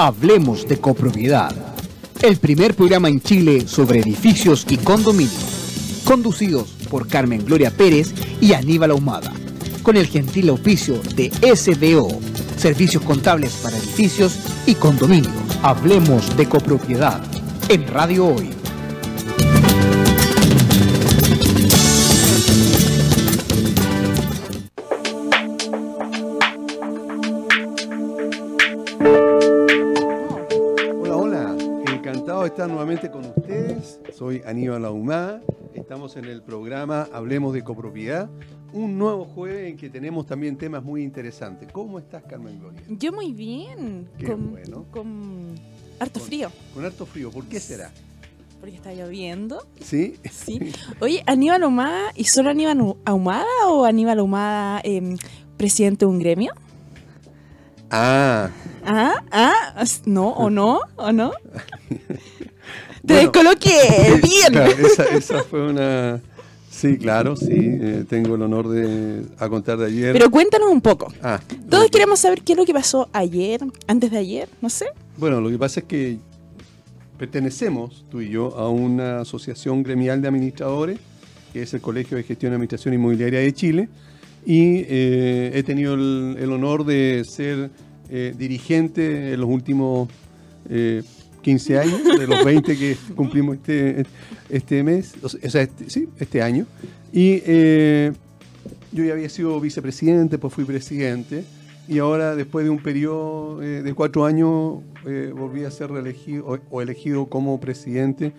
Hablemos de copropiedad. El primer programa en Chile sobre edificios y condominios. Conducidos por Carmen Gloria Pérez y Aníbal Ahumada. Con el gentil oficio de SDO. Servicios contables para edificios y condominios. Hablemos de copropiedad. En Radio Hoy. Soy Aníbal Ahumada. Estamos en el programa Hablemos de Copropiedad. Un nuevo jueves en que tenemos también temas muy interesantes. ¿Cómo estás, Carmen Gloria? Yo muy bien. Qué con, bueno. Con harto frío. Con harto frío. ¿Por qué será? Porque está lloviendo. ¿Sí? Sí. Oye, ¿Aníbal Ahumada y solo Aníbal Ahumada o Aníbal Ahumada eh, presidente de un gremio? Ah. Ah, ah, no, o no, o no. Te Bueno. descoloqué, bien. Claro, esa, esa fue una... Sí, claro, sí. eh, tengo el honor de a contar de ayer. Pero cuéntanos un poco. Ah, Todos queremos saber qué es lo que pasó ayer, antes de ayer, no sé. Bueno, lo que pasa es que pertenecemos, tú y yo, a una asociación gremial de administradores, que es el Colegio de Gestión y Administración Inmobiliaria de Chile, y eh, he tenido el, el honor de ser eh, dirigente en los últimos eh, 15 años, de los 20 que cumplimos este, este mes, o sea, este- sí, este año. Y eh, yo ya había sido vicepresidente, pues fui presidente, y ahora después de un periodo eh, de cuatro años eh, volví a ser reelegido o, o elegido como presidente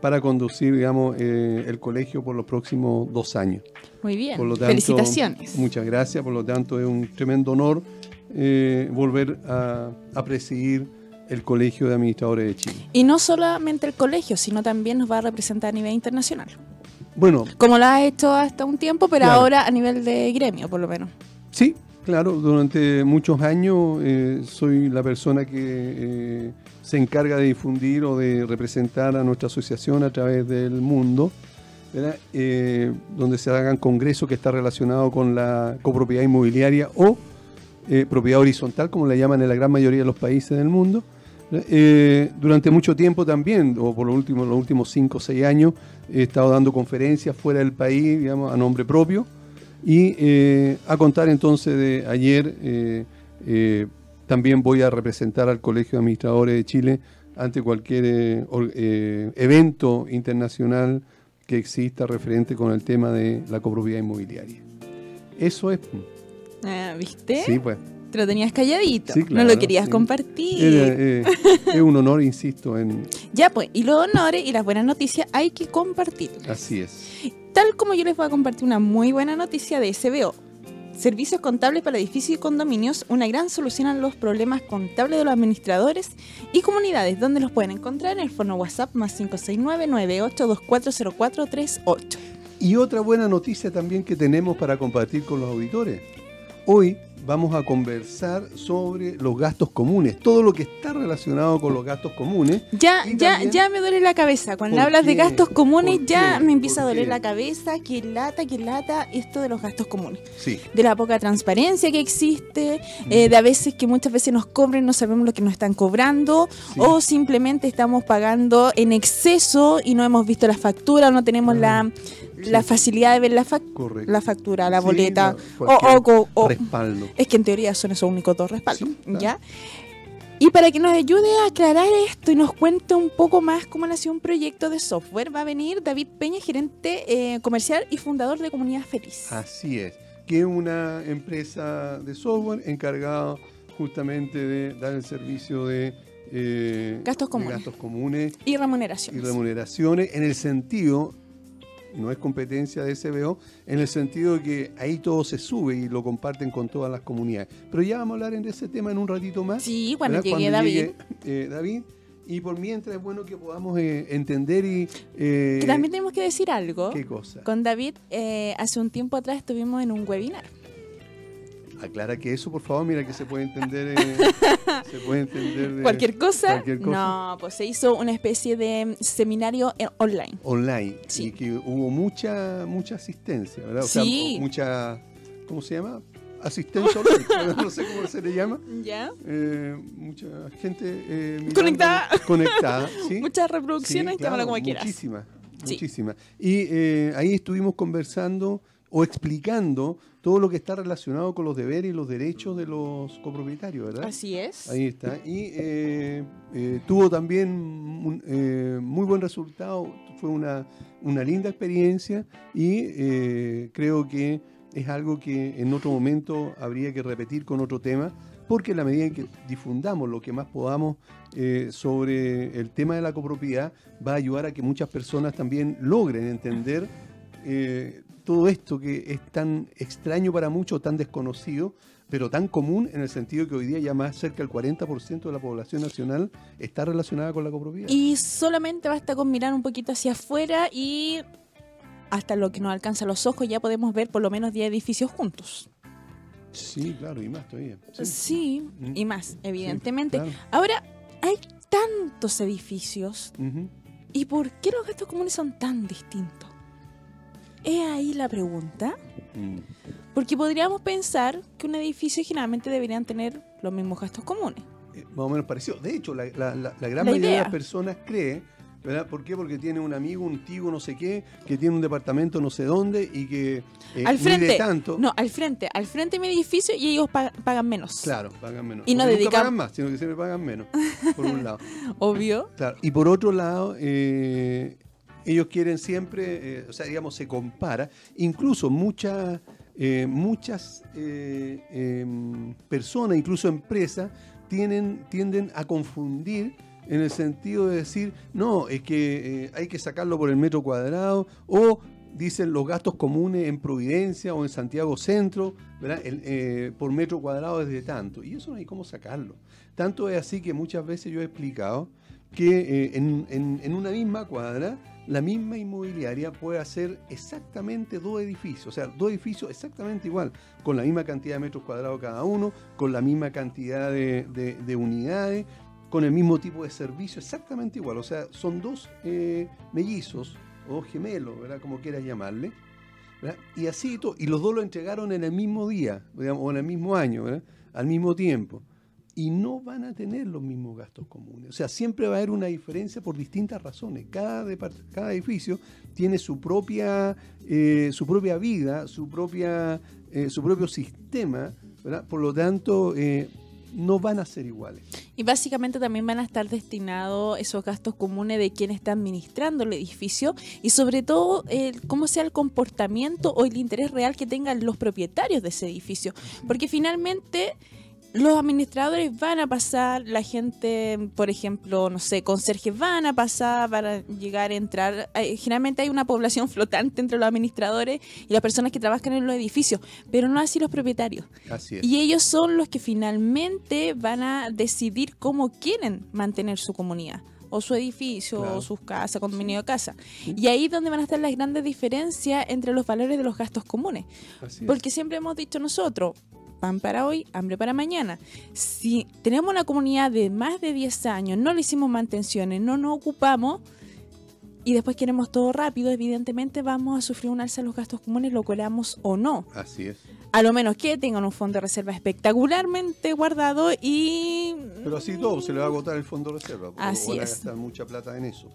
para conducir, digamos, eh, el colegio por los próximos dos años. Muy bien. Por lo tanto, Felicitaciones. Muchas gracias, por lo tanto es un tremendo honor volver a, a presidir el Colegio de Administradores de Chile. Y no solamente el colegio, sino también nos va a representar a nivel internacional. Bueno, Como lo has hecho hasta un tiempo, pero Claro. ahora a nivel de gremio, por lo menos. Sí, claro, durante muchos años eh, soy la persona que eh, se encarga de difundir o de representar a nuestra asociación a través del mundo. Eh, donde se hagan congresos que está relacionado con la copropiedad inmobiliaria o eh, propiedad horizontal, como la llaman en la gran mayoría de los países del mundo. Eh, durante mucho tiempo también, o por los últimos, los últimos 5 o 6 años, he estado dando conferencias fuera del país, digamos, a nombre propio. Y eh, a contar entonces de ayer, eh, eh, también voy a representar al Colegio de Administradores de Chile ante cualquier eh, evento internacional que exista referente con el tema de la copropiedad inmobiliaria. Eso es. Ah, ¿Viste? Sí, pues. Te lo tenías calladito. Sí, no lo querías sí. compartir. Eh, es un honor, insisto, en Ya pues, y los honores y las buenas noticias hay que compartir. así es. Tal como yo les voy a compartir una muy buena noticia de SBO. Servicios contables para edificios y condominios, una gran solución a los problemas contables de los administradores y comunidades, donde los pueden encontrar en el fono WhatsApp más 569-98240438. Y otra buena noticia también que tenemos para compartir con los auditores. Hoy vamos a conversar sobre los gastos comunes, todo lo que está relacionado con los gastos comunes. Ya, ya, también- ya me duele la cabeza. Cuando ¿Por hablas de gastos comunes, ¿Por ya qué? me empieza a ¿Por doler qué? la cabeza. Que lata, que lata, esto de los gastos comunes. Sí, de la poca transparencia que existe, eh, de a veces que muchas veces nos cobren, no sabemos lo que nos están cobrando, Sí. o simplemente estamos pagando en exceso y no hemos visto la factura, o no tenemos la, la Sí. facilidad de ver la, fac- correcto. la factura, la Sí, boleta, o, o o- respaldo. es que en teoría son esos únicos dos respaldos, Sí, claro. ¿ya? Y para que nos ayude a aclarar esto y nos cuente un poco más cómo nació un proyecto de software, va a venir David Peña, gerente eh, comercial y fundador de Comunidad Feliz. Así es, que es una empresa de software encargada justamente de dar el servicio de, eh, Gastos comunes. gastos comunes Y y remuneraciones. remuneraciones en el sentido, no es competencia de SBO, en el sentido de que ahí todo se sube y lo comparten con todas las comunidades. Pero ya vamos a hablar de ese tema en un ratito más. Sí, cuando ¿verdad? llegue David. llegue, eh, David. Y por mientras es bueno que podamos eh, entender y... eh, Que también tenemos que decir algo. ¿Qué cosa? Con David, eh, hace un tiempo atrás estuvimos en un webinar. Aclara que eso, por favor, mira que se puede entender... eh, se puede entender... de- ¿Cualquier cosa? cualquier cosa. No, pues se hizo una especie de seminario eh, online. online Sí. y que hubo mucha mucha asistencia, ¿verdad? O Sí. sea, mucha ¿cómo se llama? asistencia online, no sé cómo se le llama. ¿Ya? Eh, mucha gente eh, mirando- Conectada. Conectada, ¿sí? Muchas reproducciones, Sí, llámalo claro, como quieras. Muchísimas, muchísimas. Y ahí estuvimos conversando o explicando todo lo que está relacionado con los deberes y los derechos de los copropietarios, ¿verdad? Así es. Ahí está. Y eh, eh, tuvo también un, eh, muy buen resultado. Fue una, una linda experiencia y creo que es algo que en otro momento habría que repetir con otro tema, porque en la medida en que difundamos lo que más podamos sobre el tema de la copropiedad, va a ayudar a que muchas personas también logren entender eh, todo esto que es tan extraño para muchos, tan desconocido, pero tan común en el sentido que hoy día ya más cerca del 40% de la población nacional está relacionada con la copropiedad. Y solamente basta con mirar un poquito hacia afuera y hasta lo que nos alcanza los ojos ya podemos ver por lo menos 10 edificios juntos. Sí, claro, y más todavía. Sí. Sí, Mm. y más, evidentemente. claro. Ahora, hay tantos edificios. ¿Y por qué los gastos comunes son tan distintos? Es ahí la pregunta. Mm. Porque podríamos pensar que un edificio generalmente deberían tener los mismos gastos comunes. Eh, más o menos parecido. De hecho, la, la- la- la gran La mayoría de las personas cree, ¿verdad? ¿Por qué? Porque tiene un amigo, un tío, no sé qué, que tiene un departamento no sé dónde y que eh, al mide frente. tanto. No, al frente. Al frente de mi edificio y ellos pa- pagan menos. Claro, pagan menos. Y no nunca dedican- pagan más, sino que siempre pagan menos, por un lado. Obvio. Claro, y por otro lado, eh, ellos quieren siempre, eh, o sea, digamos, se compara, incluso muchas, eh, muchas eh, em, personas, incluso empresas, tienen, tienden a confundir en el sentido de decir, no, es que hay que sacarlo por el metro cuadrado, o dicen los gastos comunes en Providencia o en Santiago Centro, ¿verdad? Por metro cuadrado es de tanto, y eso no hay cómo sacarlo. Tanto es así que muchas veces yo he explicado que en una misma cuadra, la misma inmobiliaria puede hacer exactamente dos edificios, o sea, dos edificios exactamente igual, con la misma cantidad de metros cuadrados cada uno, con la misma cantidad de, de- de unidades, con el mismo tipo de servicio, exactamente igual. O sea, son dos eh, mellizos o gemelos. Como quieras llamarle. ¿verdad? Y así, to- y los dos lo entregaron en el mismo día, o en el mismo año, ¿verdad? al mismo tiempo. Y no van a tener los mismos gastos comunes. O sea, siempre va a haber una diferencia por distintas razones. Cada, edificio tiene su propia, eh, su propia vida, su, propia, eh, su propio sistema, ¿verdad? Por lo tanto, eh, no van a ser iguales. Y básicamente también van a estar destinados esos gastos comunes de quien está administrando el edificio y sobre todo el- cómo sea el comportamiento o el interés real que tengan los propietarios de ese edificio. Porque finalmente los administradores van a pasar, la gente, por ejemplo, no sé, conserjes van a pasar para llegar a entrar. Generalmente hay una población flotante entre los administradores y las personas que trabajan en los edificios, pero no así los propietarios. Así es. Y ellos son los que finalmente van a decidir cómo quieren mantener su comunidad, o su edificio, Claro. o sus casas, condominio de casa. Y ahí es donde van a estar las grandes diferencias entre los valores de los gastos comunes. Porque siempre hemos dicho nosotros, pan para hoy, hambre para mañana. Si tenemos una comunidad de más de 10 años, no le hicimos mantenciones, no nos ocupamos y después queremos todo rápido, evidentemente vamos a sufrir un alza en los gastos comunes, lo queramos o no. Así es. A lo menos que tengan un fondo de reserva espectacularmente guardado y... Pero así todo, se le va a agotar el fondo de reserva. Así van a es. gastar mucha plata en eso.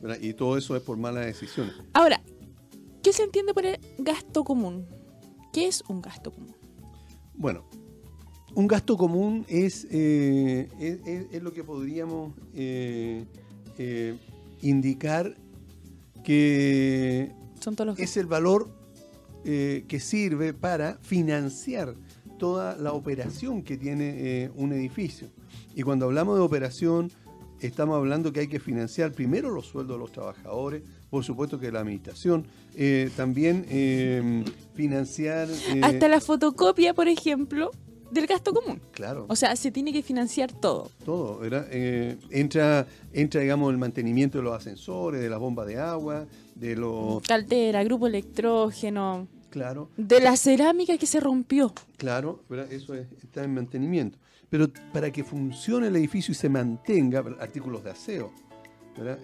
¿verdad? Y todo eso es por malas decisiones. Ahora, ¿qué se entiende por el gasto común? ¿Qué es un gasto común? Bueno, un gasto común es, eh, es, lo que podríamos eh, eh, indicar que Son todos los es el valor que sirve para financiar toda la operación que tiene un edificio. Y cuando hablamos de operación, estamos hablando que hay que financiar primero los sueldos de los trabajadores, por supuesto que la administración, eh, también eh, financiar... eh, Hasta la fotocopia, por ejemplo, del gasto común. Claro. O sea, se tiene que financiar todo. todo, ¿verdad? Eh, entra, entra, digamos, el mantenimiento de los ascensores, de las bombas de agua, de los... Caldera, grupo electrógeno, Claro, de la cerámica que se rompió. claro, ¿verdad? Eso es- está en mantenimiento. Pero para que funcione el edificio y se mantenga, ¿verdad? artículos de aseo.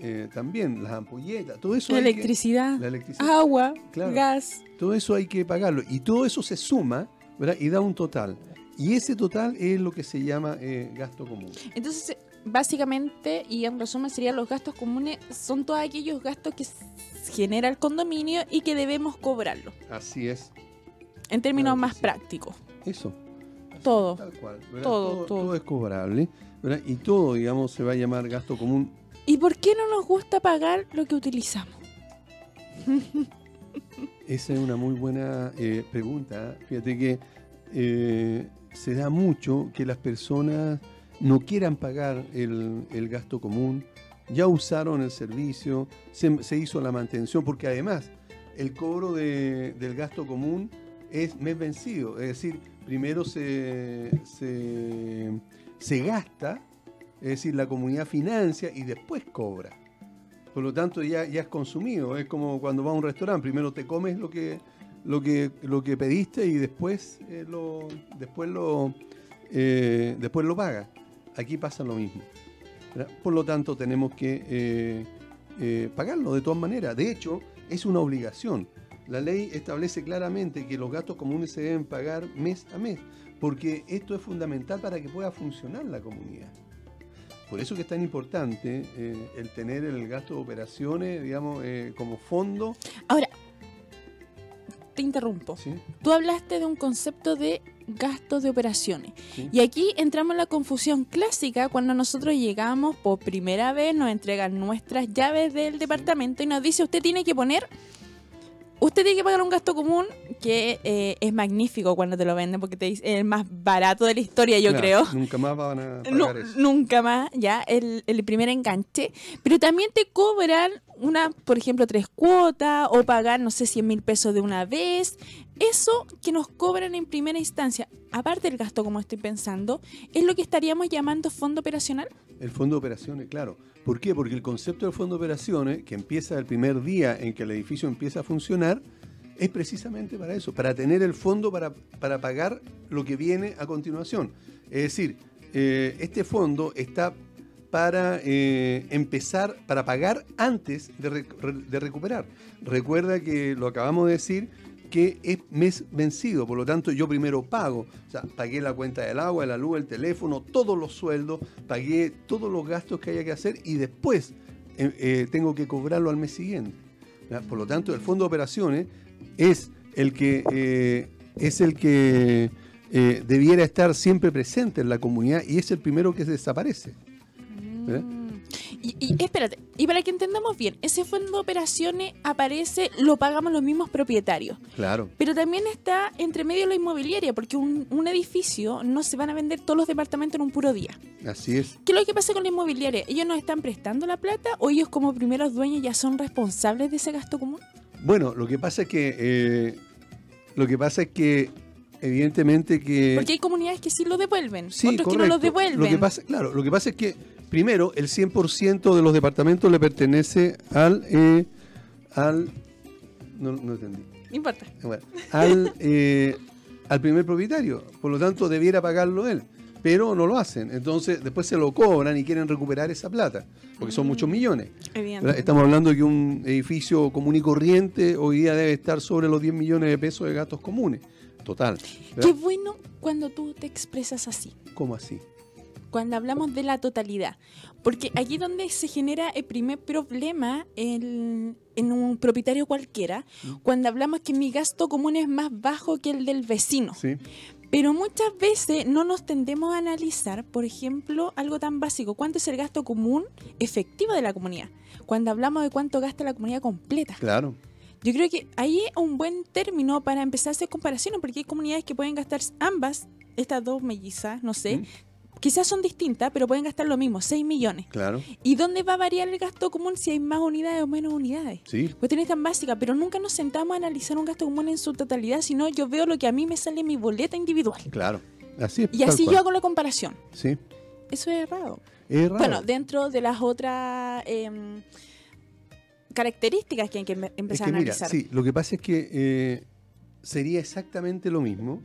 Eh, también las ampolletas, todo eso... La hay que- electricidad, la electricidad. agua, Claro. gas. Todo eso hay que pagarlo. Y todo eso se suma ¿verdad? y da un total. Y ese total es lo que se llama eh, gasto común. Entonces, básicamente, y en resumen, serían los gastos comunes, son todos aquellos gastos que genera el condominio y que debemos cobrarlo. Así es, En términos Claro más sí. prácticos. eso. Así, Todo. Tal cual. ¿verdad? Todo, todo. es cobrable. ¿verdad? Y todo, digamos, se va a llamar gasto común. ¿Y por qué no nos gusta pagar lo que utilizamos? Esa es una muy buena eh, pregunta. Fíjate que eh, se da mucho que las personas no quieran pagar el, el gasto común, ya usaron el servicio, se, se hizo la mantención, porque además el cobro de- del gasto común es mes vencido, es decir, primero se, se, se gasta, es decir, la comunidad financia y después cobra. Por lo tanto, ya, ya es consumido. Es como cuando vas a un restaurante. Primero te comes lo que, lo que, lo que pediste y después eh, lo, después lo, eh, después lo pagas. Aquí pasa lo mismo. Por lo tanto, tenemos que eh, pagarlo de todas maneras. De hecho, es una obligación. La ley establece claramente que los gastos comunes se deben pagar mes a mes, porque esto es fundamental para que pueda funcionar la comunidad. Por eso que es tan importante eh, el tener el gasto de operaciones, digamos, eh, como fondo. Ahora, te interrumpo. ¿sí? Tú hablaste de un concepto de gastos de operaciones. Sí. Y aquí entramos en la confusión clásica cuando nosotros llegamos por primera vez, nos entregan nuestras llaves del departamento y nos dice usted tiene que poner, usted tiene que pagar un gasto común que eh, es magnífico cuando te lo venden porque te dice es el más barato de la historia, yo creo. Nunca más van a pagar No, eso. nunca más, ya, el, el primer enganche. Pero también te cobran una, por ejemplo, tres cuotas o pagar, no sé, 100 mil pesos de una vez. Eso que nos cobran en primera instancia, aparte del gasto, como estoy pensando, es lo que estaríamos llamando fondo operacional. El fondo de operaciones, claro. ¿Por qué? Porque el concepto del fondo de operaciones, que empieza el primer día en que el edificio empieza a funcionar, es precisamente para eso, para tener el fondo para, para pagar lo que viene a continuación. Es decir, eh, este fondo está para eh, empezar, para pagar antes de, re- de recuperar. Recuerda que lo acabamos de decir, que es mes vencido, por lo tanto yo primero pago, o sea, pagué la cuenta del agua, la luz, el teléfono, todos los sueldos, pagué todos los gastos que haya que hacer y después eh, eh, tengo que cobrarlo al mes siguiente. Por lo tanto, el fondo de operaciones es el que eh, es el que debiera estar siempre presente en la comunidad y es el primero que desaparece. ¿Eh? Mm. Y, y espérate, y para que entendamos bien, ese fondo de operaciones aparece, lo pagamos los mismos propietarios. Claro. Pero también está entre medio la inmobiliaria, porque un, un edificio no se van a vender todos los departamentos en un puro día. Así es. ¿Qué es lo que pasa con la inmobiliaria? ¿Ellos nos están prestando la plata o ellos como primeros dueños ya son responsables de ese gasto común? Bueno, lo que pasa es que eh, lo que pasa es que evidentemente que Porque hay comunidades que sí lo devuelven, Sí, otros que no lo devuelven. Lo que pasa, claro, lo que pasa es que primero el 100% de los departamentos le pertenece al eh, al no, no entendí. No importa. Bueno, al eh, al primer propietario, por lo tanto debiera pagarlo él, pero no lo hacen. Entonces después se lo cobran y quieren recuperar esa plata, porque son Mm. muchos millones. Estamos hablando de que un edificio común y corriente hoy día debe estar sobre los 10 millones de pesos de gastos comunes. Total. ¿verdad? Qué bueno cuando tú te expresas así. ¿Cómo así? Cuando hablamos de la totalidad. Porque aquí donde se genera el primer problema en, en un propietario cualquiera, cuando hablamos que mi gasto común es más bajo que el del vecino. Sí. Pero muchas veces no nos tendemos a analizar, por ejemplo, algo tan básico, cuánto es el gasto común efectivo de la comunidad. Cuando hablamos de cuánto gasta la comunidad completa. Claro. Yo creo que ahí es un buen término para empezar a hacer comparaciones, porque hay comunidades que pueden gastar ambas, estas dos mellizas, no sé, Mm. Quizás son distintas, pero pueden gastar lo mismo, 6 millones. Claro. ¿Y dónde va a variar el gasto común si hay más unidades o menos unidades? Sí. Cuestiones tan básicas, pero nunca nos sentamos a analizar un gasto común en su totalidad, sino yo veo lo que a mí me sale en mi boleta individual. Claro. Así es. Y así cual. yo hago la comparación. Sí. Eso es errado. Es raro. Bueno, dentro de las otras em, características que hay que es empezar que a mira, analizar. sí, lo que pasa es que eh, sería exactamente lo mismo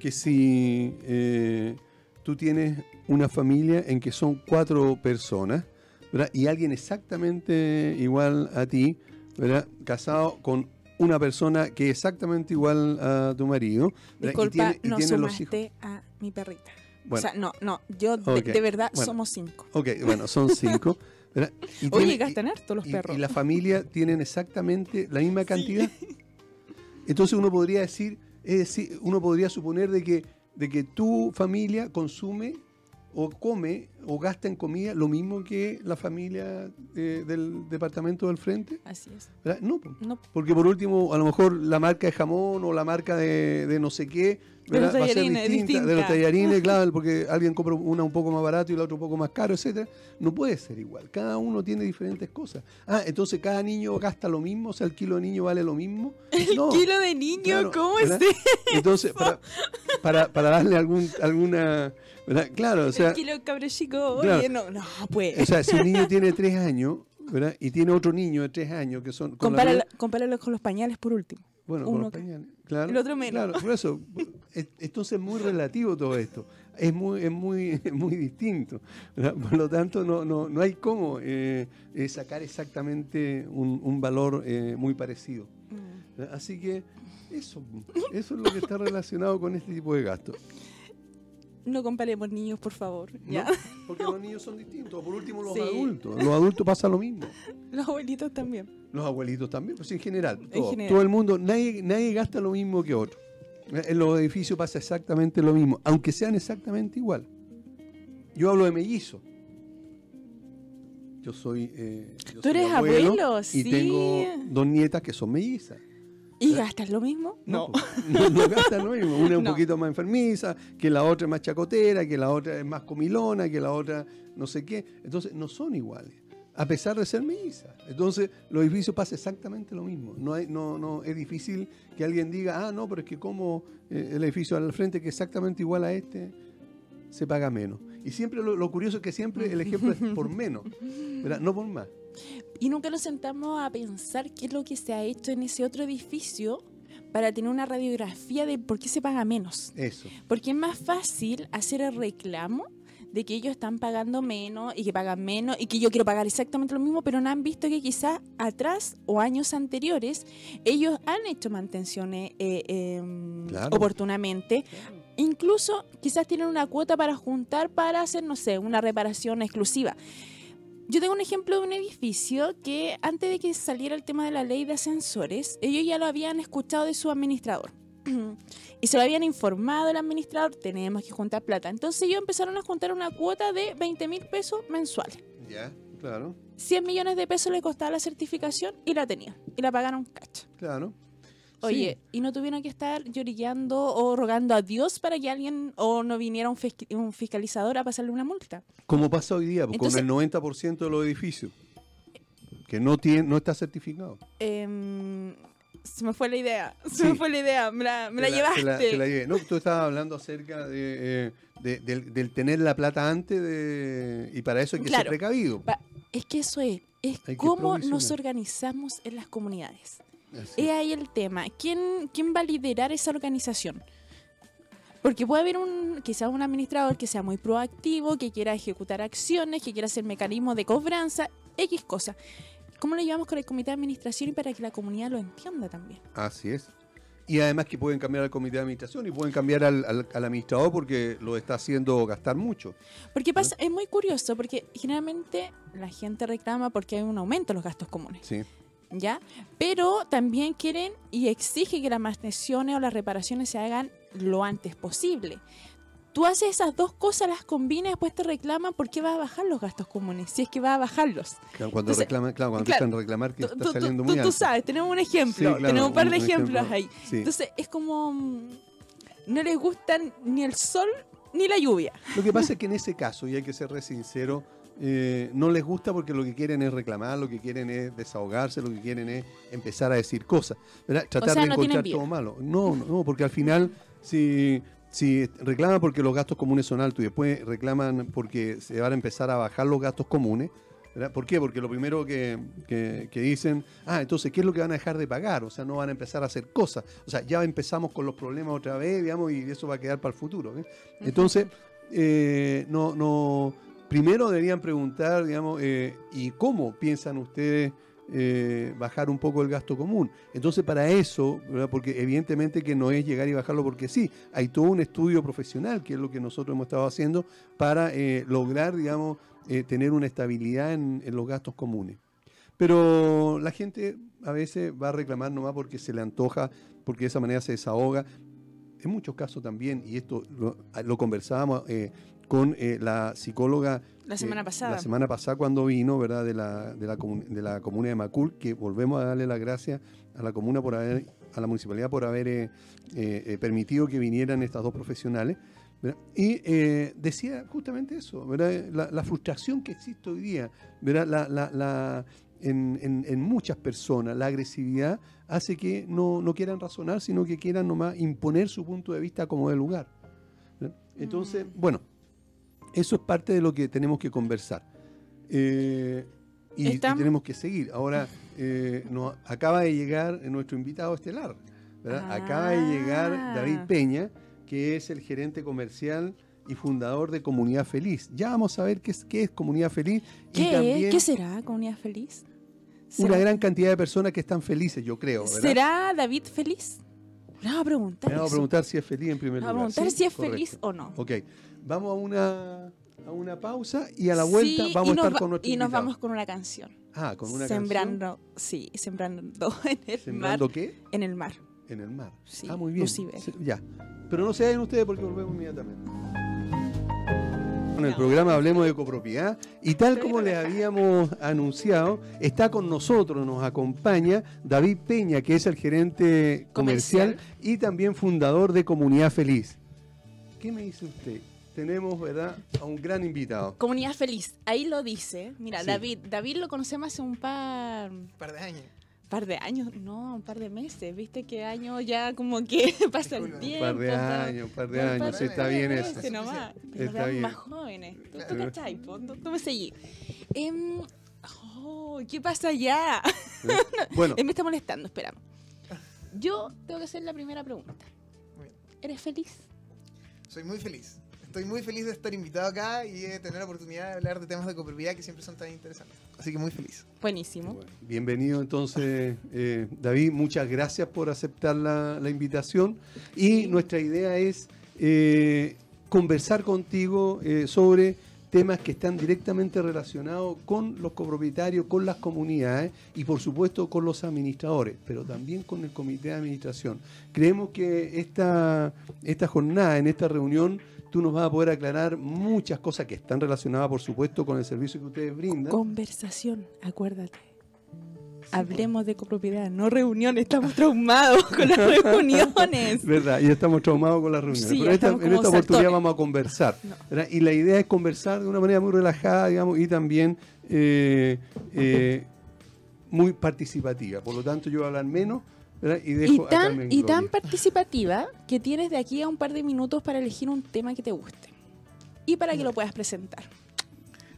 que si eh, tú tienes una familia en que son cuatro personas, ¿verdad? Y alguien exactamente igual a ti, ¿verdad? Casado con una persona que es exactamente igual a tu marido ¿verdad? y Disculpa, tiene, y no tiene los hijos. a mi perrita. Bueno. O sea, no, no, yo de, verdad bueno. somos cinco. Ok, bueno, son cinco. ¿verdad? Y Oye, tiene- gastan harto los y, perros. y la familia tienen exactamente la misma cantidad. Entonces uno podría decir, es decir, uno podría suponer de que, de que tu familia consume o come o gasta en comida lo mismo que la familia eh, del departamento del frente. Así es. No, po. No, porque por último, a lo mejor la marca de jamón o la marca de, de no sé qué De los ¿verdad? va a ser tallarines, distinta. De los tallarines, claro, porque alguien compra una un poco más barato y la otra un poco más caro, etcétera. No puede ser igual. Cada uno tiene diferentes cosas. Ah, entonces cada niño gasta lo mismo, o sea, el kilo de niño vale lo mismo. No, Kilo de niño, claro, ¿cómo es ¿verdad? Entonces, para, para, para darle algún, alguna. ¿verdad? Claro, o sea. el kilo de cabro chico, claro. oye, no, no, pues. O sea, si un niño tiene tres años, ¿verdad? Y tiene otro niño de tres años que son. con compáralo con los pañales por último. Bueno, con los claro. el otro menos. Claro, por eso. es- Entonces es muy relativo todo esto. Es muy, es muy, es muy distinto. ¿verdad? Por lo tanto, no, no, no hay cómo eh, eh, sacar exactamente un, un valor eh, muy parecido. Mm. Así que eso, eso es lo que está relacionado con este tipo de gastos. No comparemos niños, por favor. ¿no? ¿ya? Porque los niños son distintos. Por último, los Sí. adultos. Los adultos pasa lo mismo. Los abuelitos también. Los abuelitos también, pues en general, todo, general. todo el mundo, nadie, nadie gasta lo mismo que otro. En los edificios pasa exactamente lo mismo, aunque sean exactamente igual. Yo hablo de mellizo. Yo soy. eh, yo Tú soy eres abuelo, y sí. tengo dos nietas que son mellizas. ¿Y gastas lo mismo? No, no, no gastan lo mismo. Una es un No. poquito más enfermiza, que la otra es más chacotera, que la otra es más comilona, que la otra no sé qué. Entonces no son iguales, a pesar de ser mellizas. Entonces los edificios pasa exactamente lo mismo. No, hay, no, no es difícil que alguien diga, ah, no, pero es que como eh, el edificio al frente que es exactamente igual a este se paga menos. Y siempre lo, lo curioso es que siempre el ejemplo es por menos, ¿verdad? no por más. Y nunca nos sentamos a pensar qué es lo que se ha hecho en ese otro edificio para tener una radiografía de por qué se paga menos. Eso. Porque es más fácil hacer el reclamo de que ellos están pagando menos y que pagan menos y que yo quiero pagar exactamente lo mismo, pero no han visto que quizás atrás o años anteriores ellos han hecho mantenciones eh, em, Claro. oportunamente. Incluso quizás tienen una cuota para juntar para hacer, no sé, una reparación exclusiva. Yo tengo un ejemplo de un edificio que antes de que saliera el tema de la ley de ascensores, ellos ya lo habían escuchado de su administrador. y se lo habían informado el administrador, tenemos que juntar plata. Entonces ellos empezaron a juntar una cuota de 20 mil pesos mensuales. Ya, claro, 100 millones de pesos le costaba la certificación y la tenían. Y la pagaron cacha. claro. Oye, Sí. y no tuvieron que estar llorillando o rogando a Dios para que alguien o no viniera un, fisc- un fiscalizador a pasarle una multa. Como pasa hoy día, pues, Entonces- con el 90% de los edificios que no tiene, no está certificado. Em, se me fue la idea, se Sí. me fue la idea, me la, me la Te llevaste. te la- te la llevé. No, tú estabas hablando acerca de, eh, de- del, del tener la plata antes de, y para eso hay que Claro. ser precavido. Es que eso es, es Hay cómo nos organizamos en las comunidades. Así. Es ahí el tema. ¿Quién, ¿Quién va a liderar esa organización? Porque puede haber un, quizás un administrador que sea muy proactivo, que quiera ejecutar acciones, que quiera hacer mecanismos de cobranza, X cosa. ¿Cómo lo llevamos con el comité de administración y para que la comunidad lo entienda también? Así es. Y además que pueden cambiar al comité de administración y pueden cambiar al, al- al administrador porque lo está haciendo gastar mucho. Porque pasa, es muy curioso, porque generalmente la gente reclama porque hay un aumento en los gastos comunes. Sí. ¿Ya? Pero también quieren y exigen que las mantenciones o las reparaciones se hagan lo antes posible. Tú haces esas dos cosas, las combinas y después te reclaman por qué va a bajar los gastos comunes, si es que va a bajarlos. Claro, Cuando Entonces, reclaman, claro, cuando claro, empiezan a reclamar que Tú, está tú- saliendo tú- muy tú alto. sabes, tenemos un ejemplo, Sí, claro, tenemos un par de un ejemplos ejemplo, ahí. sí. Entonces es como mm, no les gustan ni el sol ni la lluvia. Lo que pasa es que en ese caso, y hay que ser re sincero, eh, no les gusta porque lo que quieren es reclamar, lo que quieren es desahogarse, lo que quieren es empezar a decir cosas. ¿verdad? Tratar sea, de no encontrar todo malo. No, no, no, porque al final, si, si reclaman porque los gastos comunes son altos y después reclaman porque se van a empezar a bajar los gastos comunes, ¿verdad? ¿Por qué? Porque lo primero que, que- que dicen, ah, entonces, ¿qué es lo que van a dejar de pagar? O sea, no van a empezar a hacer cosas. O sea, ya empezamos con los problemas otra vez, digamos, y eso va a quedar para el futuro. ¿eh? Entonces, eh, no, no, primero deberían preguntar, digamos, eh, ¿y cómo piensan ustedes eh, bajar un poco el gasto común. Entonces, para eso, porque evidentemente que no es llegar y bajarlo porque sí, hay todo un estudio profesional, que es lo que nosotros hemos estado haciendo, para eh, lograr, digamos, tener una estabilidad en, los gastos comunes. Pero la gente a veces va a reclamar nomás porque se le antoja, porque de esa manera se desahoga. En muchos casos también, y esto lo, conversábamos con eh, la psicóloga La semana eh, pasada. La semana pasada cuando vino, ¿verdad? De la, de la, de la comuna de Macul, que volvemos a darle las gracias a la comuna por haber, a la municipalidad por haber eh, eh, eh, permitido que vinieran estas dos profesionales. ¿verdad? Y eh, decía justamente eso, ¿verdad? La, la frustración que existe hoy día, ¿verdad? La, la- en, en- en muchas personas, la agresividad hace que no, no quieran razonar, sino que quieran nomás imponer su punto de vista como de lugar. ¿verdad? Entonces, bueno, eso es parte de lo que tenemos que conversar. Eh, y, y tenemos que seguir. Ahora, eh, nos acaba de llegar nuestro invitado estelar. ¿verdad? Acaba de llegar Ah. David Peña, que es el gerente comercial y fundador de Comunidad Feliz. Ya vamos a ver qué es, qué es Comunidad Feliz y ¿Qué, también ¿Qué será Comunidad Feliz? una ¿Será- gran cantidad de personas que están felices, yo creo. ¿verdad? ¿Será David feliz? Le vamos a preguntar. Le vamos a preguntar si es feliz en primer Le vamos a lugar. preguntar ¿sí? si es Correcto. feliz o no. Ok, vamos a una, a una pausa y a la vuelta Sí, vamos a nos estar va- con nuestro Y nos invitado. vamos con una canción. Ah, con una sembrando, sí, sembrando en el canción. ¿Sembrando mar. qué? En el mar. En el mar. Sí, ah, muy bien. Lucifer. Ya. Pero no se vayan ustedes porque volvemos inmediatamente. En el programa Hablemos de Copropiedad y tal como les habíamos anunciado, está con nosotros, nos acompaña David Peña, que es el gerente comercial, Comercial. y también fundador de Comunidad Feliz. ¿Qué me dice usted? Tenemos, ¿verdad?, a un gran invitado. Comunidad feliz. Ahí lo dice. Mira, Sí. David. David lo conocemos hace un par, Un par de años. Par de años. No, un par de meses. Viste que año ya como que pasa el Disculpa. Un tiempo. par de años, un par de Un par años, de está bien meses eso. nomás. Nos Está bien. más jóvenes. ¿Tú, tú cachai? ¿Tú, tú me seguís. Em, oh, ¿Qué pasa ya? Bueno, Él me está molestando, esperamos. Yo tengo que hacer la primera pregunta. ¿Eres feliz? Soy muy feliz. Estoy muy feliz de estar invitado acá y de tener la oportunidad de hablar de temas de copropiedad que siempre son tan interesantes. Así que muy feliz. Buenísimo. Bueno, bienvenido entonces, eh, David. Muchas gracias por aceptar la, la invitación. Y nuestra idea es eh, conversar contigo eh, sobre temas que están directamente relacionados con los copropietarios, con las comunidades y por supuesto con los administradores, pero también con el comité de administración. Creemos que esta, esta jornada, en esta reunión, tú nos vas a poder aclarar muchas cosas que están relacionadas, por supuesto, con el servicio que ustedes brindan. Conversación, acuérdate. Hablemos de copropiedad, no reunión. Estamos traumados con las reuniones. ¿Verdad? Y estamos traumados con las reuniones. Sí, Pero esta- en esta oportunidad sartones. vamos a conversar. Y la idea es conversar de una manera muy relajada, digamos, y también eh, eh, muy participativa. Por lo tanto, yo voy a hablar menos. Y dejo Y a tan, y tan participativa que tienes de aquí a un par de minutos para elegir un tema que te guste. Y para que lo puedas presentar.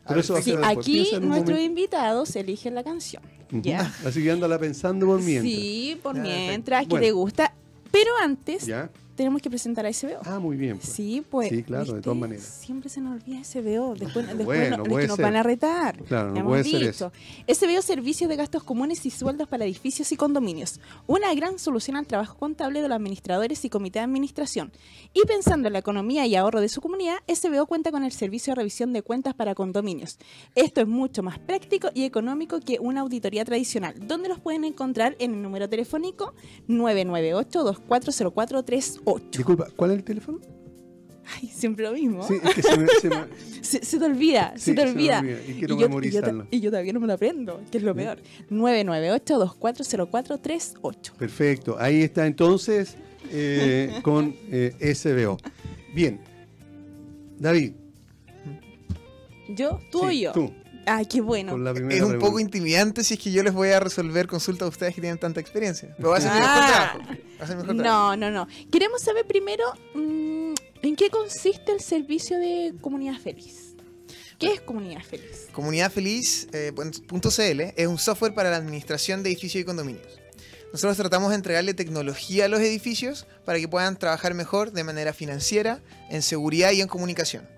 Pero eso va a Sí, aquí nuestros invitados eligen la canción. Ya. Así que ándala pensando por mientras. Sí, por Ya, mientras, que Bueno. te gusta. Pero antes ¿Ya? Tenemos que presentar a SBO. Ah, muy bien. pues. Sí, pues. Sí, claro, de todas maneras. Siempre se nos olvida SBO. Después, después Bueno, no- es puede que nos van a retar. Claro, no puede ser dicho. SBO Servicios de Gastos Comunes y Sueldos para Edificios y Condominios. Una gran solución al trabajo contable de los administradores y comité de administración. Y pensando en la economía y ahorro de su comunidad, SBO cuenta con el servicio de revisión de cuentas para condominios. Esto es mucho más práctico y económico que una auditoría tradicional, donde los pueden encontrar en el número telefónico 998-240438. Disculpa, ¿cuál es el teléfono? Ay, siempre lo mismo. Sí, es que se me, se me- Se, se te olvida, Sí, se te olvida. olvida, y quiero yo, yo, memorizarlo. ta- y yo todavía no me lo aprendo, que es lo peor. 998-240438. Perfecto, ahí está entonces eh, con eh, SBO. Bien, David. ¿Yo? ¿Tú o sí, yo? Tú, Ay, qué bueno. con la Es un pregunta. poco intimidante si es que yo les voy a resolver consultas a ustedes que tienen tanta experiencia. Pero va a ser mi Ah. mejor trabajo. Va a ser mi mejor trabajo. No, no, no. Queremos saber primero mm, en qué consiste el servicio de Comunidad Feliz. ¿Qué es Comunidad Feliz? Comunidad Feliz eh, punto .cl es un software para la administración de edificios y condominios. Nosotros tratamos de entregarle tecnología a los edificios para que puedan trabajar mejor de manera financiera, en seguridad y en comunicación.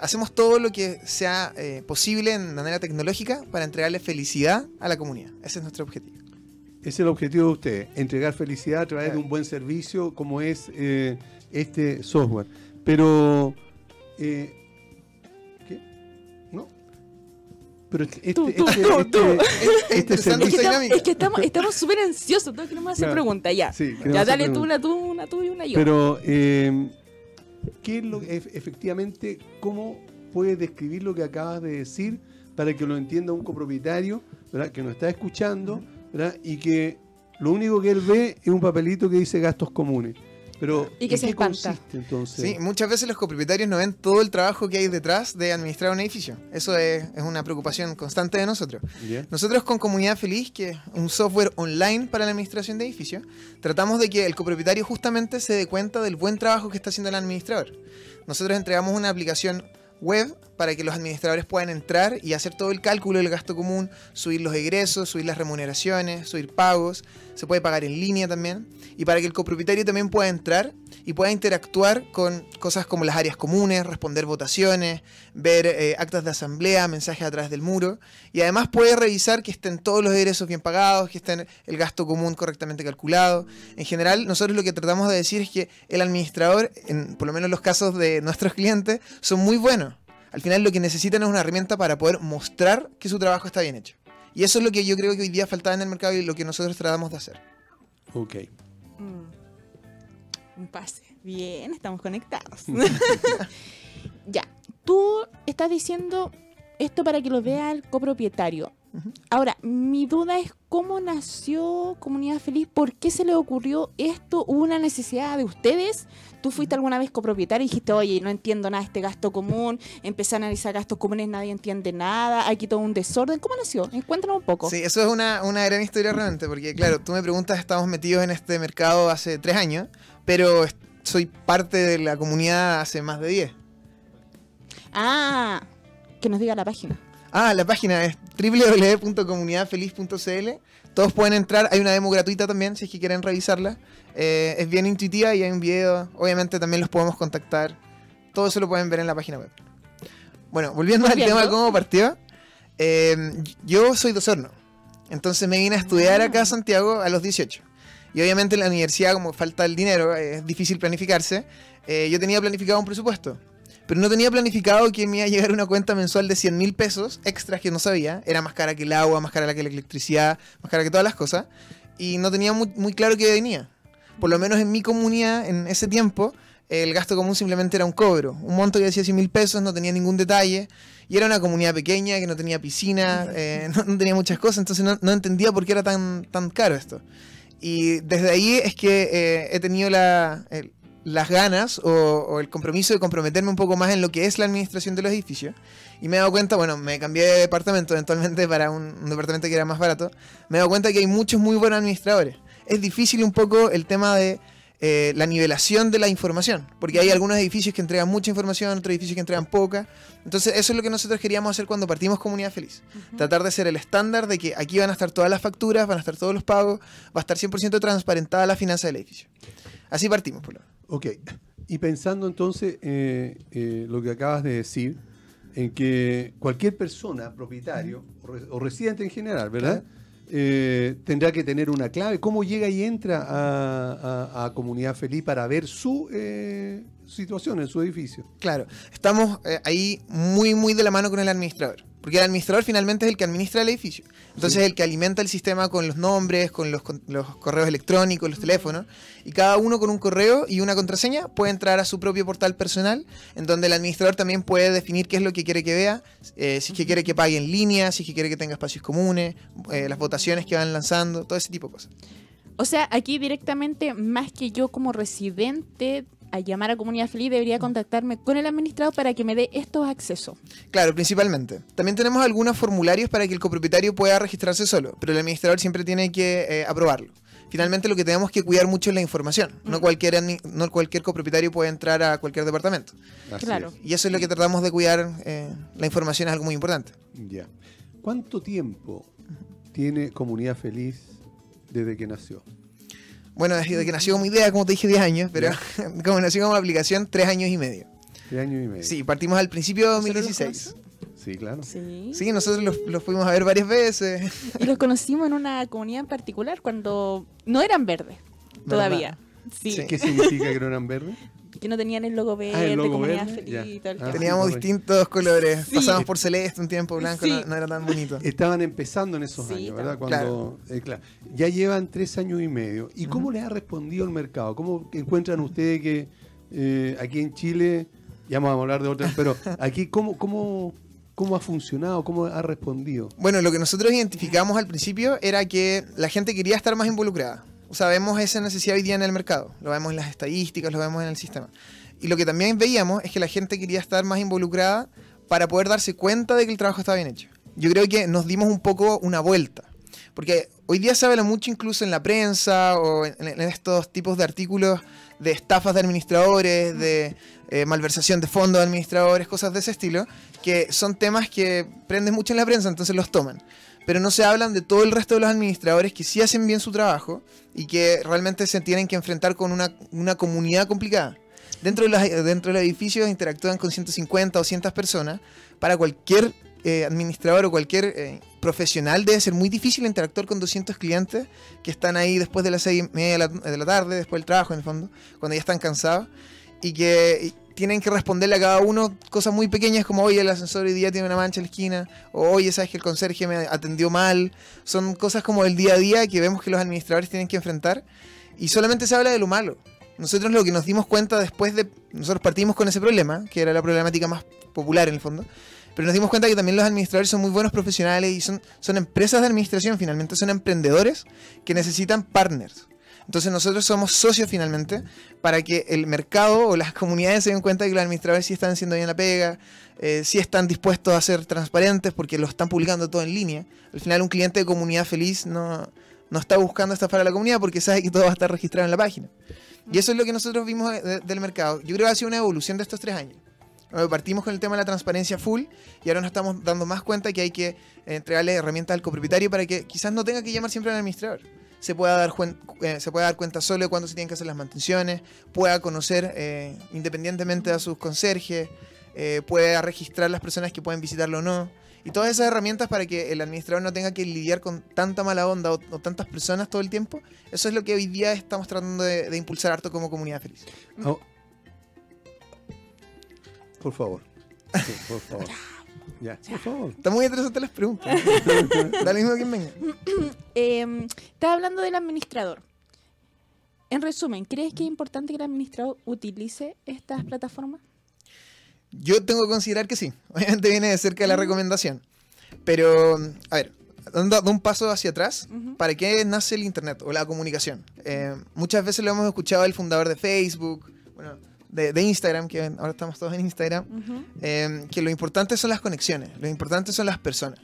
Hacemos todo lo que sea eh, posible en manera tecnológica para entregarle felicidad a la comunidad. Ese es nuestro objetivo. Ese es el objetivo de usted, entregar felicidad a través de un buen servicio como es eh, este software. Pero, eh, ¿qué? ¿No? Pero este, Tú, este, tú, este- tú, este- tú. este interesante Es que, es que estamos, estamos súper ansiosos, todos queremos hacer Claro. preguntas, ya. Sí, ya, dale tú una, tú una, tú y una yo. Pero, eh, ¿qué es lo, ef- efectivamente, cómo puedes describir lo que acabas de decir para que lo entienda un copropietario que nos está escuchando y que lo único que él ve es un papelito que dice gastos comunes? Pero, Y que ¿en se qué espanta. consiste entonces? Sí, muchas veces los copropietarios no ven todo el trabajo que hay detrás de administrar un edificio. Eso es, es una preocupación constante de nosotros. Nosotros con Comunidad Feliz, que es un software online para la administración de edificios, tratamos de que el copropietario justamente se dé cuenta del buen trabajo que está haciendo el administrador. Nosotros entregamos una aplicación web para que los administradores puedan entrar y hacer todo el cálculo del gasto común, subir los egresos, subir las remuneraciones, subir pagos, se puede pagar en línea también, y para que el copropietario también pueda entrar y pueda interactuar con cosas como las áreas comunes, responder votaciones, ver eh, actas de asamblea, mensajes a través del muro, y además puede revisar que estén todos los egresos bien pagados, que estén el gasto común correctamente calculado. En general, nosotros lo que tratamos de decir es que el administrador, en, por lo menos los casos de nuestros clientes, son muy buenos. Al final lo que necesitan es una herramienta para poder mostrar que su trabajo está bien hecho. Y eso es lo que yo creo que hoy día faltaba en el mercado y lo que nosotros tratamos de hacer. Ok. Mm. Un pase. Bien, estamos conectados. ya, tú estás diciendo esto para que lo vea el copropietario. Ahora, mi duda es cómo nació Comunidad Feliz, por qué se le ocurrió esto, hubo una necesidad de ustedes. Tú fuiste alguna vez copropietario y dijiste, oye, no entiendo nada de este gasto común, empecé a analizar gastos comunes, nadie entiende nada, aquí todo un desorden. ¿Cómo nació? Encuéntranos un poco. Sí, eso es una, una gran historia realmente, porque claro, tú me preguntas, estamos metidos en este mercado hace tres años, pero soy parte de la comunidad hace más de 10. Ah, que nos diga la página. Ah, la página es www.comunidadfeliz.cl. Todos pueden entrar, hay una demo gratuita también, si es que quieren revisarla. Eh, es bien intuitiva y hay un video, obviamente también los podemos contactar. Todo eso lo pueden ver en la página web. Bueno, volviendo, al tema de cómo partió. eh, yo soy de Osorno, entonces me vine a estudiar acá a Santiago a los 18. Y obviamente en la universidad, como falta el dinero, es difícil planificarse. eh, yo tenía planificado un presupuesto. Pero no tenía planificado que me iba a llegar una cuenta mensual de 100 mil pesos extras que no sabía. Era más cara que el agua, más cara que la electricidad, más cara que todas las cosas. Y no tenía muy, muy claro qué venía. Por lo menos en mi comunidad, en ese tiempo, el gasto común simplemente era un cobro. Un monto que decía 100 mil pesos, no tenía ningún detalle. Y era una comunidad pequeña que no tenía piscina, eh, no, tenía muchas cosas. Entonces no, entendía por qué era tan, tan caro esto. Y desde ahí es que eh, he tenido la, las ganas o, o el compromiso de comprometerme un poco más en lo que es la administración de los edificios. Y me he dado cuenta, bueno, me cambié de departamento eventualmente para un, un departamento que era más barato. Me he dado cuenta que hay muchos muy buenos administradores. Es difícil un poco el tema de eh, la nivelación de la información, porque hay algunos edificios que entregan mucha información, otros edificios que entregan poca. Entonces eso es lo que nosotros queríamos hacer cuando partimos Comunidad Feliz. Tratar de ser el estándar de que aquí van a estar todas las facturas, van a estar todos los pagos, va a estar 100% transparentada la finanza del edificio. Así partimos, por lo menos. Ok. Y pensando entonces eh, eh, lo que acabas de decir, en que cualquier persona, propietario o, re- o residente en general, ¿verdad? Eh, tendrá que tener una clave. ¿Cómo llega y entra a, a- a Comunidad Feliz para ver su eh, situación en su edificio? Claro, estamos eh, ahí muy, muy de la mano con el administrador. Porque el administrador finalmente es el que administra el edificio. Entonces Sí. es el que alimenta el sistema con los nombres, con los, con los correos electrónicos, los teléfonos. Y cada uno con un correo y una contraseña puede entrar a su propio portal personal, en donde el administrador también puede definir qué es lo que quiere que vea, eh, si es que quiere que pague en línea, si es que quiere que tenga espacios comunes, eh, las votaciones que van lanzando, todo ese tipo de cosas. O sea, aquí directamente, más que yo como residente, a llamar a Comunidad Feliz, debería contactarme con el administrador para que me dé estos accesos. Claro, principalmente. También tenemos algunos formularios para que el copropietario pueda registrarse solo, pero el administrador siempre tiene que eh, aprobarlo. Finalmente lo que tenemos que cuidar mucho es la información. No, cualquier, no cualquier copropietario puede entrar a cualquier departamento. Así Claro. es. Y eso es lo que tratamos de cuidar. eh, la información es algo muy importante. Ya. ¿Cuánto tiempo tiene Comunidad Feliz desde que nació? Bueno, desde que nació como idea, como te dije, 10 años, pero como nació como aplicación, 3 años y medio. Tres años y medio. Sí, partimos al principio de 2016. Sí, claro. Sí. Sí, nosotros los, los fuimos a ver varias veces. Y los conocimos en una comunidad en particular cuando no eran verdes todavía. Sí, Sí. ¿Qué significa que no eran verdes? Que no tenían el logo Ah, verde, el logo comunidad verde, feliz el Ah. Teníamos distintos colores. Sí. Pasamos por celeste un tiempo, blanco, Sí. no, no era tan bonito. Estaban empezando en esos Sí, años, ¿verdad? claro. Cuando, eh, claro. Ya llevan tres años y medio. ¿Y cómo les ha respondido el mercado? ¿Cómo encuentran ustedes que eh, aquí en Chile, ya vamos a hablar de otras, pero aquí, ¿cómo, cómo, cómo ha funcionado? ¿Cómo ha respondido? Bueno, lo que nosotros identificamos al principio era que la gente quería estar más involucrada. O sea, vemos esa necesidad hoy día en el mercado. Lo vemos en las estadísticas, lo vemos en el sistema. Y lo que también veíamos es que la gente quería estar más involucrada para poder darse cuenta de que el trabajo estaba bien hecho. Yo creo que nos dimos un poco una vuelta. Porque hoy día se habla mucho incluso en la prensa o en, estos tipos de artículos de estafas de administradores, de eh, malversación de fondos de administradores, cosas de ese estilo, que son temas que prenden mucho en la prensa, entonces los toman. Pero no se hablan de todo el resto de los administradores que sí hacen bien su trabajo y que realmente se tienen que enfrentar con una, una comunidad complicada. Dentro de, los, dentro de los edificios interactúan con 150 o 200 personas. Para cualquier eh, administrador o cualquier eh, profesional debe ser muy difícil interactuar con 200 clientes que están ahí después de las 6 y media de la, de la tarde, después del trabajo en el fondo, cuando ya están cansados y que tienen que responderle a cada uno cosas muy pequeñas como, oye, el ascensor hoy día tiene una mancha en la esquina, o oye, sabes que el conserje me atendió mal. Son cosas como el día a día que vemos que los administradores tienen que enfrentar y solamente se habla de lo malo. Nosotros lo que nos dimos cuenta después de... Nosotros partimos con ese problema, que era la problemática más popular en el fondo, pero nos dimos cuenta que también los administradores son muy buenos profesionales y son, son empresas de administración finalmente, son emprendedores que necesitan partners. Entonces nosotros somos socios finalmente para que el mercado o las comunidades se den cuenta de que los administradores sí están haciendo bien la pega, eh, sí están dispuestos a ser transparentes porque lo están publicando todo en línea. Al final un cliente de comunidad feliz no, no está buscando estafar a la comunidad porque sabe que todo va a estar registrado en la página. Y eso es lo que nosotros vimos de- de- del mercado. Yo creo que ha sido una evolución de estos tres años. Partimos con el tema de la transparencia full y ahora nos estamos dando más cuenta que hay que entregarle herramientas al copropietario para que quizás no tenga que llamar siempre al administrador. Se pueda dar, eh, se pueda dar cuenta solo de cuándo se tienen que hacer las mantenciones, pueda conocer eh, independientemente a sus conserjes, eh, pueda registrar las personas que pueden visitarlo o no. Y todas esas herramientas para que el administrador no tenga que lidiar con tanta mala onda o, o tantas personas todo el tiempo. Eso es lo que hoy día estamos tratando de, de impulsar harto como comunidad feliz. Oh. Por favor. Sí, por favor. Ya, por favor. Está muy interesante las preguntas. da lo mismo quien venga. Eh, estás hablando del administrador. En resumen, ¿crees que es importante que el administrador utilice estas plataformas? Yo tengo que considerar que sí. Obviamente viene de cerca de la recomendación. Pero, a ver, dando un paso hacia atrás, Ujú. ¿para qué nace el Internet o la comunicación? Eh, muchas veces lo hemos escuchado del fundador de Facebook, de, de Instagram, que ahora estamos todos en Instagram, Ujú. eh, que lo importante son las conexiones, lo importante son las personas.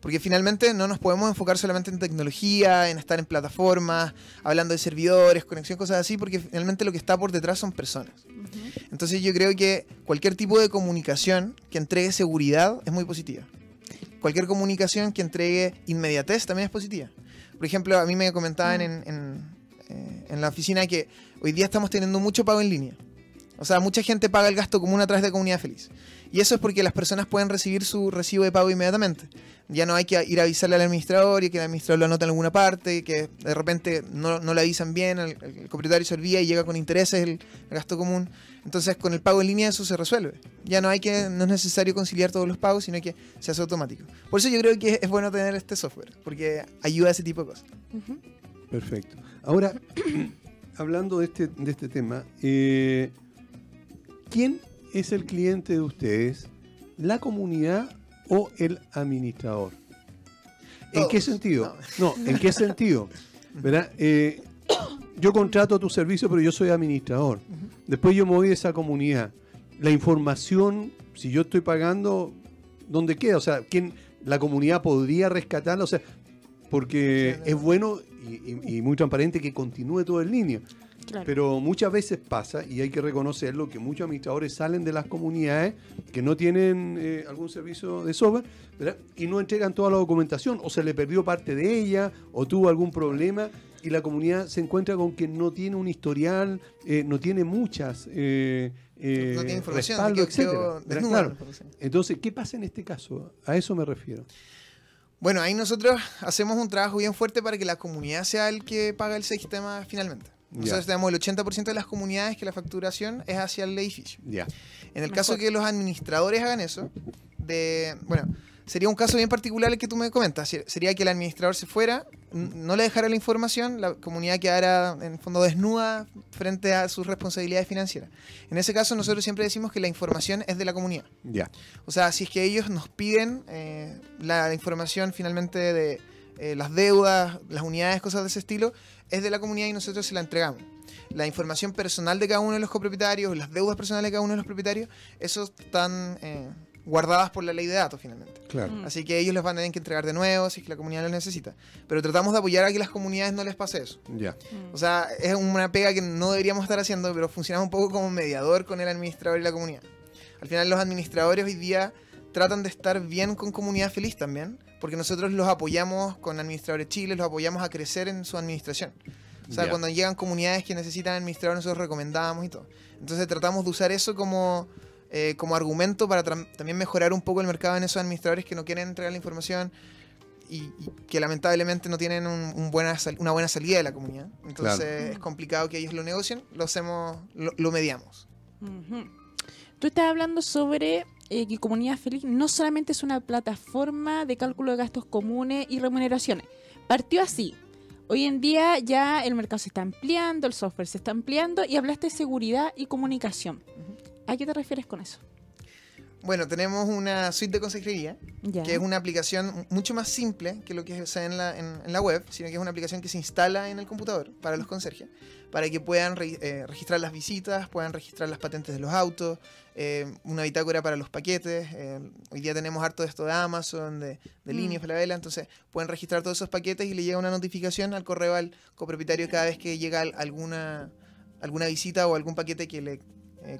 Porque finalmente no nos podemos enfocar solamente en tecnología, en estar en plataformas, hablando de servidores, conexión, cosas así, porque finalmente lo que está por detrás son personas. Entonces yo creo que cualquier tipo de comunicación que entregue seguridad es muy positiva. Cualquier comunicación que entregue inmediatez también es positiva. Por ejemplo, a mí me comentaban en, en, eh, en la oficina que hoy día estamos teniendo mucho pago en línea. O sea, mucha gente paga el gasto común a través de Comunidad Feliz. Y eso es porque las personas pueden recibir su recibo de pago inmediatamente. Ya no hay que ir a avisarle al administrador y que el administrador lo anota en alguna parte, que de repente no, no le avisan bien, el, el copropietario se olvida y llega con intereses el, el gasto común. Entonces, con el pago en línea eso se resuelve. Ya no hay que, no es necesario conciliar todos los pagos, sino que se hace automático. Por eso yo creo que es bueno tener este software, porque ayuda a ese tipo de cosas. Perfecto. Ahora, hablando de este, de este tema, eh, ¿quién es el cliente de ustedes? ¿La comunidad o el administrador? ¿En qué sentido? No, ¿en qué sentido? ¿Verdad? Eh, yo contrato tu servicio, pero yo soy administrador. Después yo me voy de esa comunidad. La información, si yo estoy pagando, ¿dónde queda? O sea, ¿quién, la comunidad podría rescatarla? O sea, porque Sí, es bueno y, y- y muy transparente que continúe todo en línea. Claro. Pero muchas veces pasa, y hay que reconocerlo, que muchos administradores salen de las comunidades que no tienen eh, algún servicio de software ¿verdad? y no entregan toda la documentación, o se le perdió parte de ella, o tuvo algún problema. y la comunidad se encuentra con que no tiene un historial, eh, no tiene muchas eh, eh, no tiene información, respaldo, etcétera. desnuda Claro. Entonces, ¿qué pasa en este caso? A eso me refiero. Bueno, ahí nosotros hacemos un trabajo bien fuerte para que la comunidad sea el que paga el sistema finalmente. Nosotros Ya. tenemos el 80% de las comunidades que la facturación es hacia el edificio. Ya. En el Mejor. caso que los administradores hagan eso, de, bueno, sería un caso bien particular el que tú me comentas. Se- Sería que el administrador se fuera, no le dejara la información, la comunidad quedara en el fondo desnuda frente a sus responsabilidades financieras. En ese caso nosotros siempre decimos que la información es de la comunidad. Ya. O sea, si es que ellos nos piden eh, la información finalmente de eh, las deudas, las unidades, cosas de ese estilo, es de la comunidad y nosotros se la entregamos. La información personal de cada uno de los copropietarios, las deudas personales de cada uno de los propietarios, eso están eh, guardadas por la ley de datos finalmente. Claro. Mm. Así que ellos los van a tener que entregar de nuevo si es que la comunidad lo necesita. Pero tratamos de apoyar a que las comunidades no les pase eso. Ya. Mm. O sea, es una pega que no deberíamos estar haciendo, pero funcionamos un poco como mediador con el administrador y la comunidad. Al final los administradores hoy día tratan de estar bien con comunidad feliz también, porque nosotros los apoyamos con Administradores Chile, los apoyamos a crecer en su administración. O sea, cuando llegan comunidades que necesitan administradores, nosotros recomendamos y todo. Entonces tratamos de usar eso como, eh, como argumento para también mejorar un poco el mercado en esos administradores que no quieren entregar la información y, y que lamentablemente no tienen un, un buena sal- una buena salida de la comunidad. Entonces Claro. es complicado que ellos lo negocien, lo hacemos, lo, lo mediamos. Ujú. Tú estás hablando sobre eh, que Comunidad Feliz no solamente es una plataforma de cálculo de gastos comunes y remuneraciones. Partió así. Hoy en día ya el mercado se está ampliando, el software se está ampliando y hablaste de seguridad y comunicación. ¿A qué te refieres con eso? Bueno, tenemos una suite de consejería, que es una aplicación mucho más simple que lo que se ve en la, en, en la web, sino que es una aplicación que se instala en el computador para los conserjes, para que puedan re- eh, registrar las visitas, puedan registrar las patentes de los autos, eh, una bitácora para los paquetes. eh, hoy día tenemos harto de esto de Amazon, de, de Mm. líneas para la vela, entonces pueden registrar todos esos paquetes y le llega una notificación al correo al copropietario cada vez que llega al- alguna, alguna visita o algún paquete que le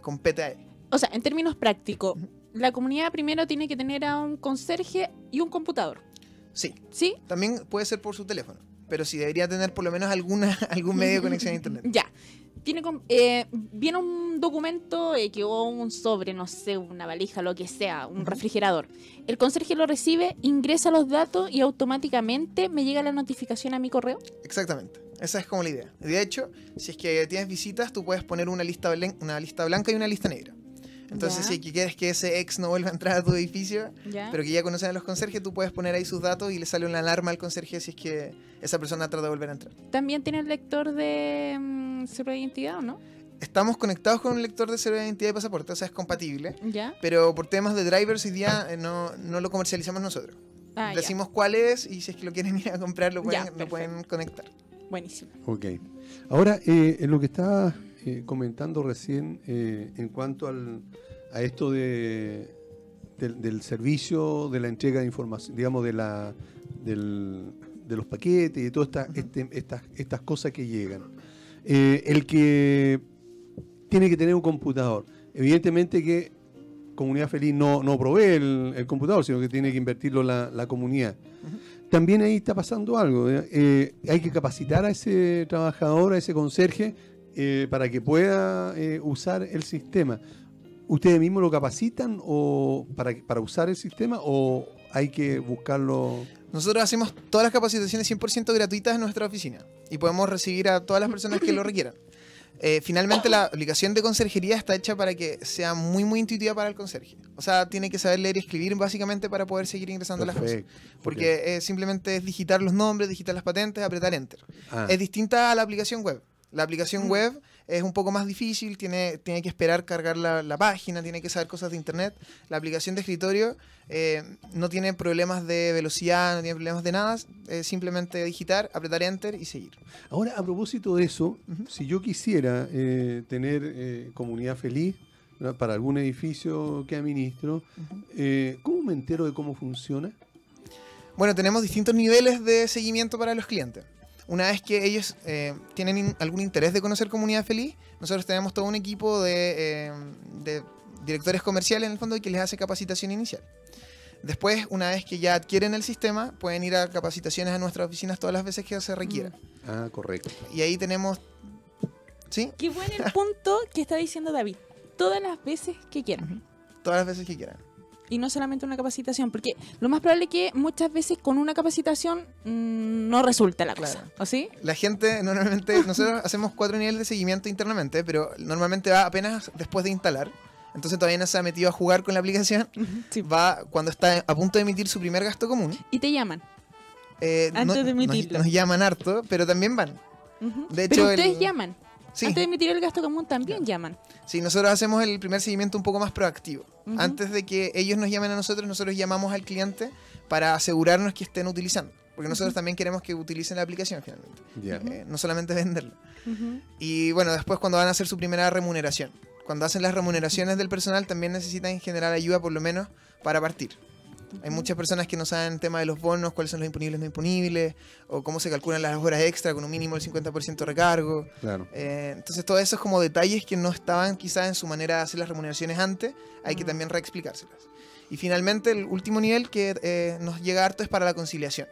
compete a él. O sea, en términos prácticos, la comunidad primero tiene que tener a un conserje y un computador. Sí, ¿Sí? También puede ser por su teléfono, pero sí debería tener por lo menos alguna, algún medio de conexión a internet. Ya. Tiene eh, viene un documento eh, que o un sobre, no sé, una valija, lo que sea, un refrigerador. El conserje lo recibe, ingresa los datos y automáticamente me llega la notificación a mi correo. Exactamente. Esa es como la idea. De hecho, si es que tienes visitas, tú puedes poner una lista, una lista blanca y una lista negra. Entonces, Ya. si quieres que ese ex no vuelva a entrar a tu edificio, ¿Ya? pero que ya conocen a los conserjes, tú puedes poner ahí sus datos y le sale una alarma al conserje si es que esa persona trata de volver a entrar. También tiene el lector de mm, cero de identidad, ¿o no? Estamos conectados con un lector de cero de identidad y pasaporte, o sea, es compatible. ¿Ya? Pero por temas de drivers hoy día eh, no, no lo comercializamos nosotros. Ah, ya. Decimos cuál es y si es que lo quieren ir a comprar, lo pueden, perfecto. lo pueden conectar. Buenísimo. Ok. Ahora, eh, en lo que estaba eh, comentando recién eh, en cuanto al, a esto de, del, del servicio, de la entrega de información, digamos, de, la, del- de los paquetes y todas esta- este- estas, estas cosas que llegan. Eh, el que tiene que tener un computador. Evidentemente que Comunidad Feliz no, no provee el, el computador, sino que tiene que invertirlo la, la comunidad. También ahí está pasando algo. Eh, hay que capacitar a ese trabajador, a ese conserje, eh, para que pueda eh, usar el sistema. ¿Ustedes mismos lo capacitan o para, para usar el sistema o hay que buscarlo? Nosotros hacemos todas las capacitaciones 100% gratuitas en nuestra oficina y podemos recibir a todas las personas que lo requieran. Eh, finalmente la aplicación de conserjería está hecha para que sea muy muy intuitiva para el conserje. O sea, tiene que saber leer y escribir básicamente para poder seguir ingresando las cosas. Porque eh, simplemente es digitar los nombres, digitar las patentes, apretar enter. Ah, Es distinta a la aplicación web. La aplicación Mm. web es un poco más difícil, tiene, tiene que esperar cargar la, la página, tiene que saber cosas de internet. La aplicación de escritorio eh, no tiene problemas de velocidad, no tiene problemas de nada, simplemente digitar, apretar enter y seguir. Ahora, a propósito de eso, si yo quisiera eh, tener eh, comunidad feliz para algún edificio que administro, ¿cómo me entero de cómo funciona? Bueno, tenemos distintos niveles de seguimiento para los clientes. Una vez que ellos eh, tienen in- algún interés de conocer Comunidad Feliz, nosotros tenemos todo un equipo de, eh, de directores comerciales en el fondo y que les hace capacitación inicial. Después, una vez que ya adquieren el sistema, pueden ir a capacitaciones a nuestras oficinas todas las veces que se requiera. Ah, correcto. Y ahí tenemos... ¿Sí? Qué bueno el punto que está diciendo David. Todas las veces que quieran. Todas las veces que quieran. Y no solamente una capacitación, porque lo más probable es que muchas veces con una capacitación mm, no resulta la cosa. Claro. ¿O sí? La gente, normalmente, nosotros hacemos cuatro niveles de seguimiento internamente, pero normalmente va apenas después de instalar. Entonces todavía no se ha metido a jugar con la aplicación. Sí. Va cuando está a punto de emitir su primer gasto común. Y te llaman. Eh, Antes no- de emitirlo. Nos, llaman harto, pero también van. De hecho, Pero el- ustedes llaman. Sí, Antes de emitir el gasto común también llaman. sí, nosotros hacemos el primer seguimiento un poco más proactivo. Antes de que ellos nos llamen a nosotros, nosotros llamamos al cliente para asegurarnos que estén utilizando. Porque nosotros también queremos que utilicen la aplicación finalmente. Eh, no solamente venderla. Y bueno, después cuando van a hacer su primera remuneración. Cuando hacen las remuneraciones del personal también necesitan generar ayuda por lo menos para partir. Hay muchas personas que no saben el tema de los bonos, cuáles son los imponibles y no imponibles, o cómo se calculan las horas extra con un mínimo del 50% de recargo. Claro. Eh, entonces, todos esos como detalles que no estaban quizás en su manera de hacer las remuneraciones antes, hay que Mm. también reexplicárselas. Y finalmente, el último nivel que eh, nos llega harto es para la conciliación.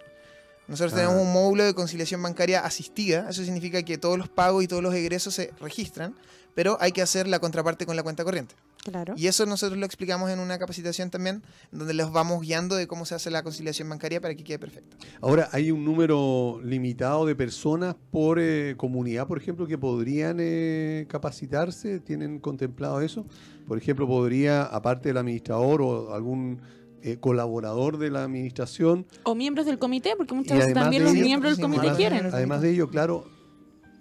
Nosotros Ah. tenemos un módulo de conciliación bancaria asistida, eso significa que todos los pagos y todos los egresos se registran, pero hay que hacer la contraparte con la cuenta corriente. Claro. Y eso nosotros lo explicamos en una capacitación también, donde los vamos guiando de cómo se hace la conciliación bancaria para que quede perfecta. Ahora, ¿hay un número limitado de personas por eh, comunidad, por ejemplo, que podrían eh, capacitarse? ¿Tienen contemplado eso? Por ejemplo, podría, aparte del administrador o algún eh, colaborador de la administración, O miembros del comité, porque muchas veces también los ello, miembros del comité además- quieren. además de ello, claro,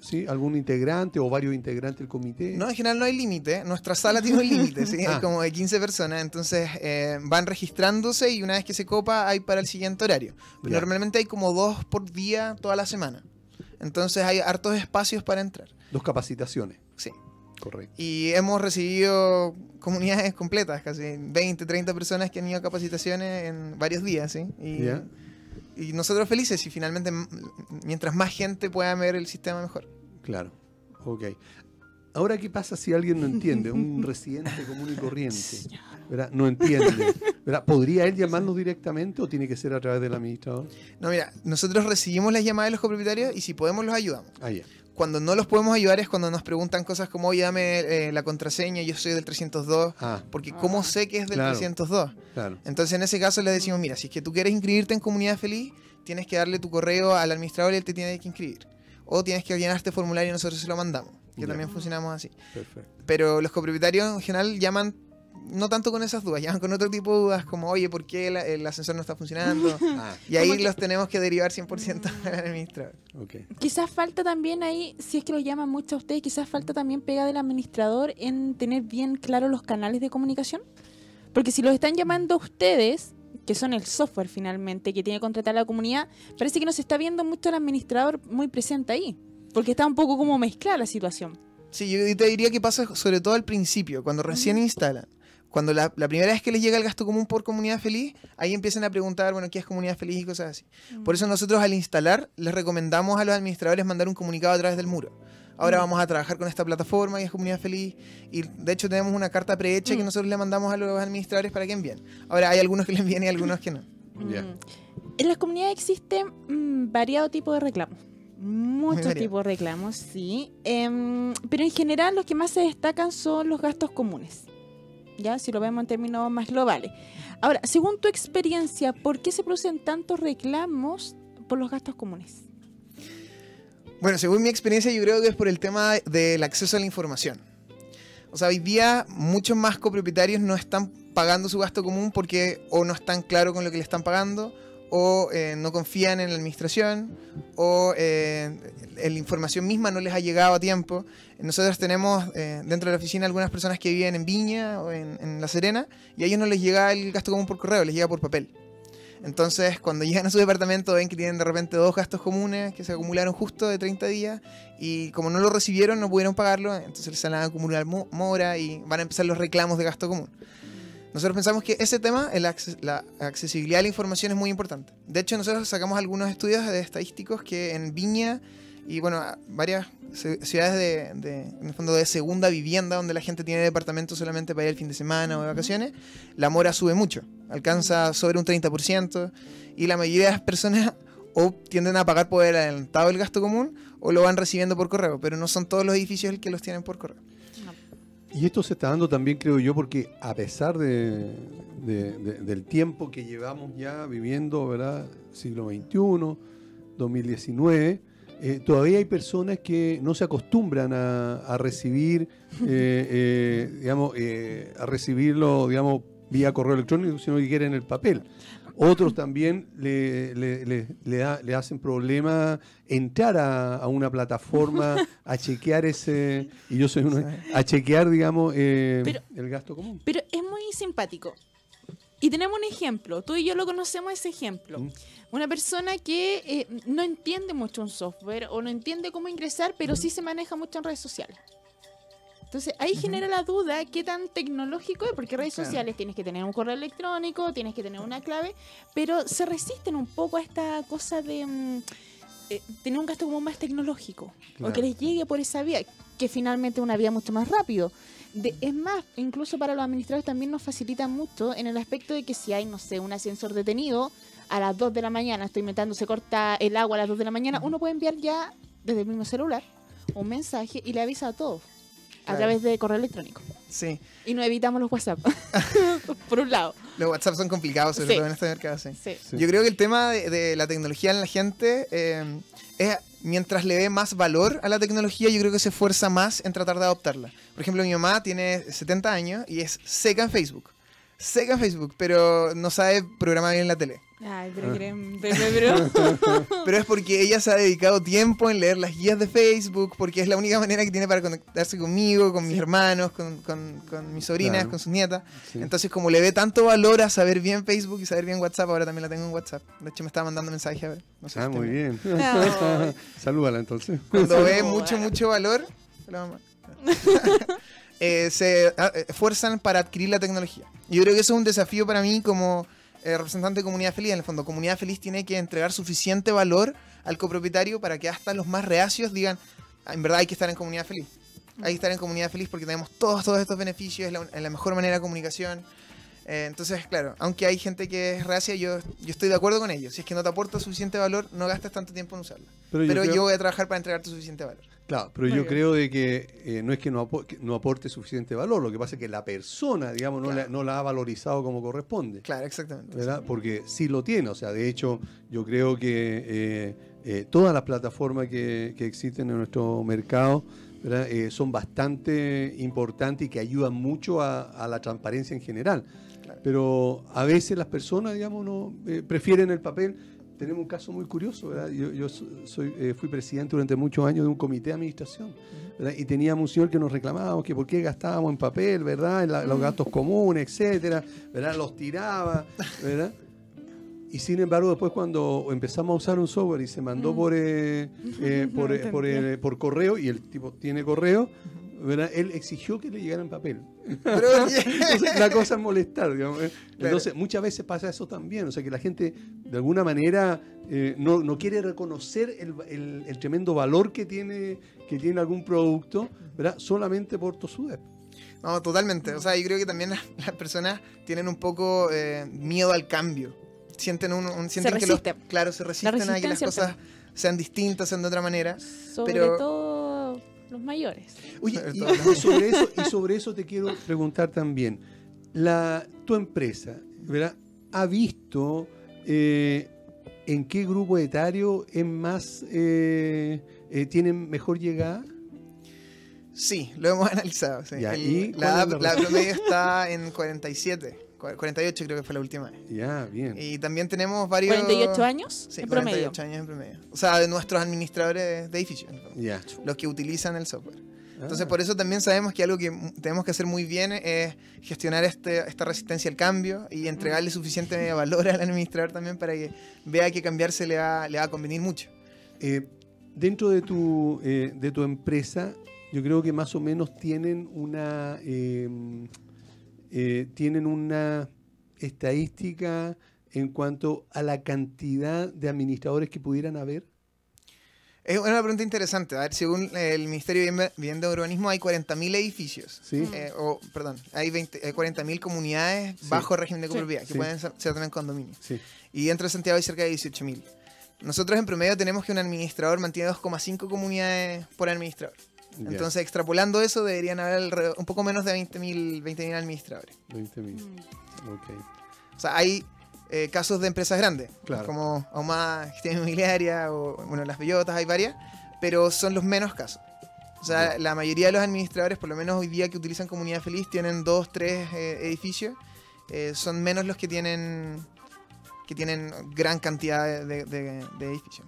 ¿sí? algún integrante o varios integrantes del comité. No, en general no hay límite. Nuestra sala tiene un límite, ¿sí? Ah. Es como de 15 personas. Entonces eh, van registrándose y una vez que se copa hay para el siguiente horario. Pero Ya. Normalmente hay como dos por día toda la semana. Entonces hay hartos espacios para entrar. Dos capacitaciones. Correcto. Y hemos recibido comunidades completas, casi 20, 30 personas que han ido a capacitaciones en varios días, ¿sí? Y, nosotros felices y finalmente mientras más gente pueda ver el sistema mejor. Claro, ok. Ahora, ¿qué pasa si alguien no entiende? Un residente común y corriente, ¿verdad? No entiende. ¿verdad? ¿Podría él llamarnos directamente o tiene que ser a través del administrador? No, mira, nosotros recibimos las llamadas de los copropietarios y si podemos los ayudamos. Ah, ya. Cuando no los podemos ayudar es cuando nos preguntan cosas como, oye, dame eh, la contraseña, yo soy del 302, Ah, porque ¿cómo sé que es del Claro. 302? claro. Entonces en ese caso le decimos, mira, si es que tú quieres inscribirte en Comunidad Feliz, tienes que darle tu correo al administrador y él te tiene que inscribir. O tienes que llenar este formulario y nosotros se lo mandamos, que Ya. también funcionamos así. Perfecto. Pero los copropietarios en general llaman no tanto con esas dudas, llaman con otro tipo de dudas como, oye, ¿por qué la- el ascensor no está funcionando? Ah, Y ahí que- los tenemos que derivar 100% al administrador. Quizás falta también ahí, si es que lo llaman mucho a ustedes, quizás falta también pega del administrador en tener bien claros los canales de comunicación. Porque si los están llamando a ustedes, que son el software finalmente que tiene que contratar la comunidad, parece que no se está viendo mucho el administrador muy presente ahí. Porque está un poco como mezclada la situación. Sí, yo te diría que pasa sobre todo al principio, cuando recién instalan. Cuando la, la primera vez que les llega el gasto común por comunidad feliz, ahí empiezan a preguntar, bueno, ¿qué es comunidad feliz y cosas así? Por eso nosotros al instalar les recomendamos a los administradores mandar un comunicado a través del muro. Ahora Mm. vamos a trabajar con esta plataforma y es comunidad feliz. Y de hecho tenemos una carta prehecha que Mm. nosotros le mandamos a los administradores para que envíen. Ahora hay algunos que le envían y algunos que no. Mm. En las comunidades existen mm, variado tipo de reclamos. Muchos tipos de reclamos, sí. Em, pero en general los que más se destacan son los gastos comunes. Ya, si lo vemos en términos más globales. Ahora, según tu experiencia, ¿por qué se producen tantos reclamos por los gastos comunes? Bueno, según mi experiencia, yo creo que es por el tema del acceso a la información. O sea, hoy día muchos más copropietarios no están pagando su gasto común porque o no están claros con lo que le están pagando, o eh, no confían en la administración, o eh, la información misma no les ha llegado a tiempo. Nosotros tenemos eh, dentro de la oficina algunas personas que viven en Viña o en, La Serena, y a ellos no les llega el gasto común por correo, les llega por papel. Entonces, cuando llegan a su departamento, ven que tienen de repente dos gastos comunes que se acumularon justo de 30 días y como no lo recibieron, no pudieron pagarlo, entonces les van a acumular mo- mora y van a empezar los reclamos de gasto común. Nosotros pensamos que ese tema, el acces- la accesibilidad a la información es muy importante. De hecho, nosotros sacamos algunos estudios de estadísticos que en Viña y bueno, varias ci- ciudades de, de- en el fondo de segunda vivienda donde la gente tiene departamento solamente para ir el fin de semana o de vacaciones, la mora sube mucho. alcanza sobre un 30%, y la mayoría de las personas o tienden a pagar por el adelantado el gasto común o lo van recibiendo por correo, pero no son todos los edificios el que los tienen por correo. Y esto se está dando también, creo yo, porque a pesar de, de- de- del tiempo que llevamos ya viviendo, ¿verdad? Siglo XXI, 2019, eh, todavía hay personas que no se acostumbran a, a recibir, eh, eh, digamos, eh, a recibirlo, digamos, vía correo electrónico, sino que quieren el papel. Otros también le, le- le- le da- le hacen problema entrar a, a una plataforma a chequear ese, y yo soy uno, a chequear, digamos, eh, Pero- el gasto común. Pero es muy simpático. Y tenemos un ejemplo, tú y yo lo conocemos ese ejemplo. Mm. Una persona que eh, no entiende mucho un software o no entiende cómo ingresar, pero sí se maneja mucho en redes sociales. Entonces ahí genera la duda qué tan tecnológico es, porque redes Claro. sociales tienes que tener un correo electrónico, tienes que tener una clave, pero se resisten un poco a esta cosa de mm, eh, tener un gasto como más tecnológico o Claro. que les llegue por esa vía, que finalmente es una vía mucho más rápido. De- es más, incluso para los administradores también nos facilita mucho en el aspecto de que si hay, no sé, un ascensor detenido a las 2 de la mañana, estoy inventando, se corta el agua a las 2 de la mañana, uno puede enviar ya desde el mismo celular un mensaje y le avisa a todos a través de correo electrónico. Sí, Y no evitamos los WhatsApp, por un lado. los WhatsApp son complicados, sobre Sí. todo en este mercado, sí. Sí. Sí. Yo creo que el tema de, de la tecnología en la gente eh, es mientras le dé más valor a la tecnología, yo creo que se esfuerza más en tratar de adoptarla. Por ejemplo, mi mamá tiene 70 años y es seca en Facebook. Seca en Facebook, pero no sabe programar bien la tele. Ay, pero, creen- pero, pero- pero- es porque ella se ha dedicado tiempo en leer las guías de Facebook, porque es la única manera que tiene para conectarse conmigo, con mis hermanos, con, con- con mis sobrinas, Claro. con sus nietas. Sí. Entonces, como le ve tanto valor a saber bien Facebook y saber bien WhatsApp, ahora también la tengo en WhatsApp. De hecho, me estaba mandando mensajes a ver. No sé Ah, si muy bien. No. Salúdala entonces. Cuando ve mucho, mucho valor, mamá. Eh, se ah, eh, esfuerzan para adquirir la tecnología. Yo creo que eso es un desafío para mí como eh, representante de Comunidad Feliz. En el fondo, Comunidad Feliz tiene que entregar suficiente valor al copropietario para que hasta los más reacios digan, "Ah, en verdad hay que estar en Comunidad Feliz. Hay que estar en Comunidad Feliz porque tenemos todos, todos estos beneficios, es la, la mejor manera de comunicación. Eh, entonces, claro, aunque hay gente que es reacia, yo, yo estoy de acuerdo con ellos. Si es que no te aporta suficiente valor, no gastes tanto tiempo en usarla. Pero yo Pero yo, voy a trabajar para entregarte suficiente valor. Claro, pero Muy yo bien. creo de que eh, no es que no, que no aporte suficiente valor, lo que pasa es que la persona, digamos, no, la, no la ha valorizado como corresponde. Claro, exactamente. ¿verdad? Porque sí lo tiene, o sea, de hecho, yo creo que eh, eh, todas las plataformas que, que existen en nuestro mercado ¿verdad? Eh, son bastante importantes y que ayudan mucho a, a la transparencia en general. Pero a veces las personas, digamos, no eh, prefieren el papel. Tenemos un caso muy curioso, ¿verdad? Yo, yo so- soy, eh, fui presidente durante muchos años de un comité de administración, ¿verdad? Y teníamos un señor que nos reclamaba que por qué gastábamos en papel, ¿verdad? En la- los gastos comunes, etcétera, ¿verdad? Los tiraba, ¿verdad? Y sin embargo, después cuando empezamos a usar un software y se mandó Mm. por, eh, eh, por, eh, por, eh, por correo, y el tipo tiene correo, ¿verdad? él exigió que le llegara en papel. Pero, Entonces, la cosa es molestar, digamos. ¿eh? Claro. Entonces, muchas veces pasa eso también. O sea, que la gente, de alguna manera, eh, no, no quiere reconocer el, el- el tremendo valor que tiene, que tiene algún producto, ¿verdad? Solamente por Tosudep. no, totalmente. O sea, yo creo que también las, las personas tienen un poco eh, miedo al cambio. Sienten, un, un- sienten que los, claro, se resisten a que las cosas sean distintas, sean de otra manera. Sobre Pero- todo los mayores. Oye, y, sobre eso, y sobre eso te quiero preguntar también. La, tu empresa, ¿verdad? ¿Ha visto eh, en qué grupo etario es más, eh, eh, tienen mejor llegada? Sí, lo hemos analizado. sí. Ya, El- ¿y cuál la, la la promedio está en 47, cua- 48 creo que fue la última vez. Ya, bien. Y también tenemos varios... 48 años Sí, en promedio. 48 años en promedio. O sea, de nuestros administradores de edificios, Ya. los que utilizan el software. Entonces, Ah, por eso también sabemos que algo que tenemos que hacer muy bien es gestionar este, esta resistencia al cambio y entregarle suficiente valor al administrador también para que vea que cambiarse le va, le va a convenir mucho. eh, dentro de tu, eh, de tu empresa, yo creo que más o menos tienen una, eh, eh, tienen una estadística en cuanto a la cantidad de administradores que pudieran haber. Es una pregunta interesante. A ver, según el Ministerio de Vivienda- y Urbanismo, hay 40.000 edificios. Sí. Eh, o, perdón, hay, 20 hay 40.000 comunidades Sí. bajo régimen de Sí. copropiedad, que Sí. pueden ser, ser también condominios. Sí. Y dentro de Santiago hay cerca de 18.000. Nosotros en promedio tenemos que un administrador mantiene 2,5 comunidades por administrador. Entonces, extrapolando eso, deberían haber alrededor- un poco menos de 20.000 20.000 administradores. 20.000. Mm. Ok. O sea, hay eh, casos de empresas grandes, Claro. como Ahumada Gestión Inmobiliaria o, bueno, Las Bellotas, hay varias, pero son los menos casos. O sea, la mayoría de los administradores, por lo menos hoy día que utilizan Comunidad Feliz, tienen dos, tres eh, edificios. Eh, son menos los que tienen que tienen gran cantidad de- de edificios.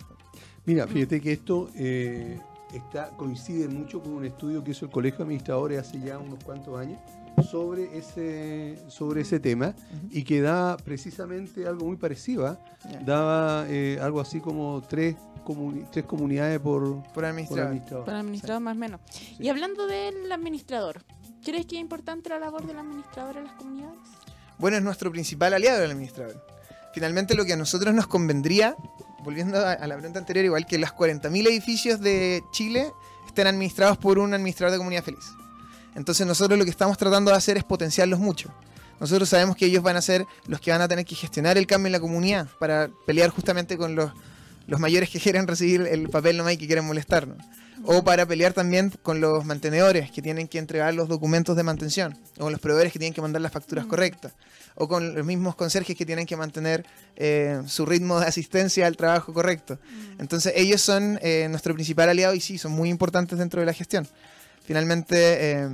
Mira, fíjate que esto eh, está, coincide mucho con un estudio que hizo el Colegio de Administradores hace ya unos cuantos años sobre ese, sobre ese tema y que da precisamente algo muy parecido. ¿ah? Ya. Daba eh, algo así como tres, comuni- tres comunidades por, Por por administrador. administrador. Para el administrador más o menos. Sí. Y hablando del administrador, ¿crees que es importante la labor del administrador en las comunidades? Bueno, es nuestro principal aliado el administrador. Finalmente lo que a nosotros nos convendría, volviendo a, la pregunta anterior, igual que los 40.000 edificios de Chile estén administrados por un administrador de comunidad feliz. Entonces nosotros lo que estamos tratando de hacer es potenciarlos mucho. Nosotros sabemos que ellos van a ser los que van a tener que gestionar el cambio en la comunidad para pelear justamente con los, los mayores que quieren recibir el papel nomás y que quieren molestarnos. O para pelear también con los mantenedores que tienen que entregar los documentos de mantención. O con los proveedores que tienen que mandar las facturas Mm. correctas. O con los mismos conserjes que tienen que mantener eh, su ritmo de asistencia al trabajo correcto. Entonces ellos son eh, nuestro principal aliado y sí, son muy importantes dentro de la gestión. Finalmente, eh,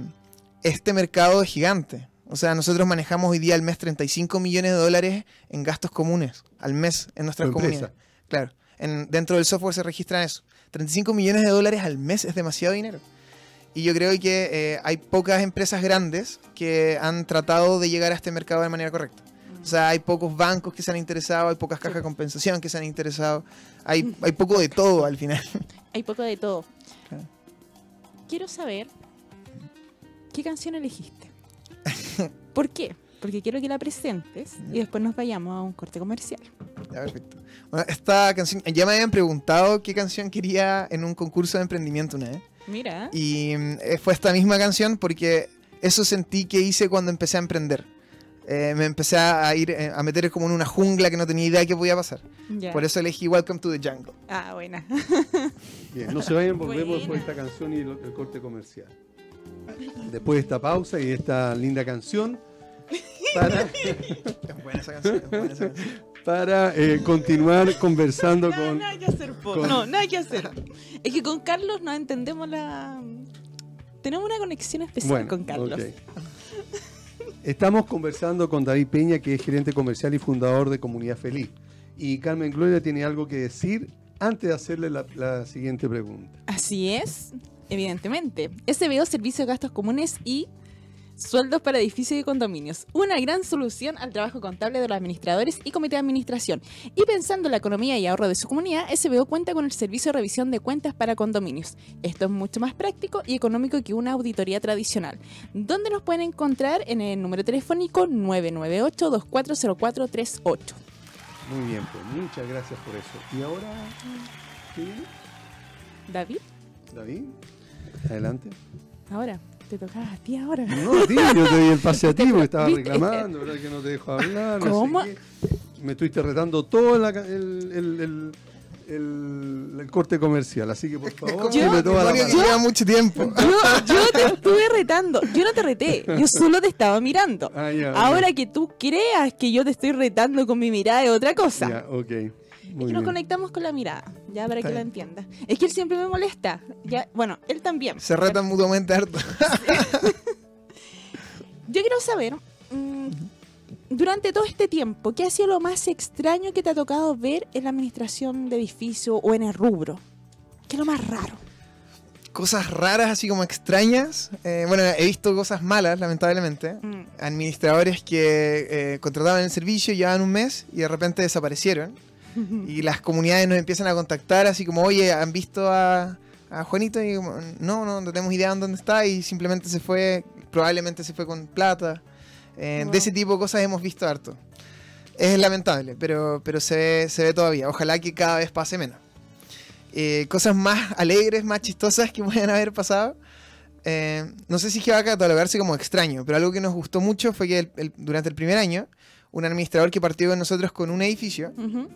este mercado es gigante. O sea, nosotros manejamos hoy día al mes 35 millones de dólares en gastos comunes al mes en nuestras comunidades. Claro, en, dentro del software se registran eso. 35 millones de dólares al mes es demasiado dinero. Y yo creo que eh, hay pocas empresas grandes que han tratado de llegar a este mercado de manera correcta. O sea, hay pocos bancos que se han interesado, hay pocas cajas de compensación que se han interesado, hay, hay poco de todo al final. Hay poco de todo. Claro. Quiero saber qué canción elegiste. ¿Por qué? Porque quiero que la presentes y después nos vayamos a un corte comercial. Ya, perfecto. Bueno, esta canción, ya me habían preguntado qué canción quería en un concurso de emprendimiento una vez. Mira. Y eh, fue esta misma canción porque eso sentí que hice cuando empecé a emprender. Eh, me empecé a ir eh, a meter como en una jungla que no tenía idea de qué podía pasar. Ya. Por eso elegí Welcome to the Jungle. Ah, buena. Bien, no se vayan, volvemos Buena. después de esta canción y el, corte comercial. Después de esta pausa y esta linda canción, para, Es buena esa canción. es buena esa canción. para eh, continuar conversando No, con... nada que hacer, po. con- No, nada que hacer. Es que con Carlos no entendemos la. Tenemos una conexión especial Bueno, con Carlos. Estamos conversando con David Peña, que es gerente comercial y fundador de Comunidad Feliz. Y Carmen Gloria tiene algo que decir antes de hacerle la, la siguiente pregunta. Así es, evidentemente. SBO, Servicios de Gastos Comunes y Sueldos para edificios y condominios. Una gran solución al trabajo contable de los administradores y comité de administración. Y pensando en la economía y ahorro de su comunidad, SBO cuenta con el servicio de revisión de cuentas para condominios. Esto es mucho más práctico y económico que una auditoría tradicional. ¿Dónde nos pueden encontrar? En el número telefónico 998-240438. Muy bien, pues muchas gracias por eso. ¿Y ahora qué viene? David, David? Adelante. ahora, te tocaba a ti ahora. No, tío, yo te di el pase a ti porque estaba reclamando, ¿verdad? Que no te dejo hablar. no sé ¿Cómo? qué. Me estuviste retando todo la ca- el, el, el, el- el corte comercial, así que por favor, Yo- dime toda la lleva mucho tiempo. Yo, yo te estuve retando. Yo no te reté. Yo solo te estaba mirando. Ah, ya, Ahora ya. que tú creas que yo te estoy retando con mi mirada es otra cosa. Ya, ok. es Muy que nos bien. conectamos con la mirada, ya para Está que la bien. entiendas. Es que él siempre me molesta. Ya, bueno, él también. Se retan mutuamente harto. Yo quiero saber, mm, durante todo este tiempo, ¿qué ha sido lo más extraño que te ha tocado ver en la administración de edificio o en el rubro? ¿Qué es lo más raro? Cosas raras, así como extrañas. Eh, bueno, he visto cosas malas, lamentablemente. Mm, Administradores que eh, contrataban el servicio, llevaban un mes y de repente desaparecieron. y las comunidades nos empiezan a contactar así como, oye, ¿han visto a, a Juanito? Y como, no, no, no tenemos idea de dónde está y simplemente se fue, probablemente se fue con plata. Eh, Wow. De ese tipo de cosas hemos visto harto. Es lamentable, pero, pero se, ve, se ve todavía. Ojalá que cada vez pase menos. eh, cosas más alegres, más chistosas que puedan haber pasado. Eh, no sé si es que va a catalogarse como extraño, pero algo que nos gustó mucho fue que el- el- durante el primer año, un administrador que partió con nosotros con un edificio, al fin-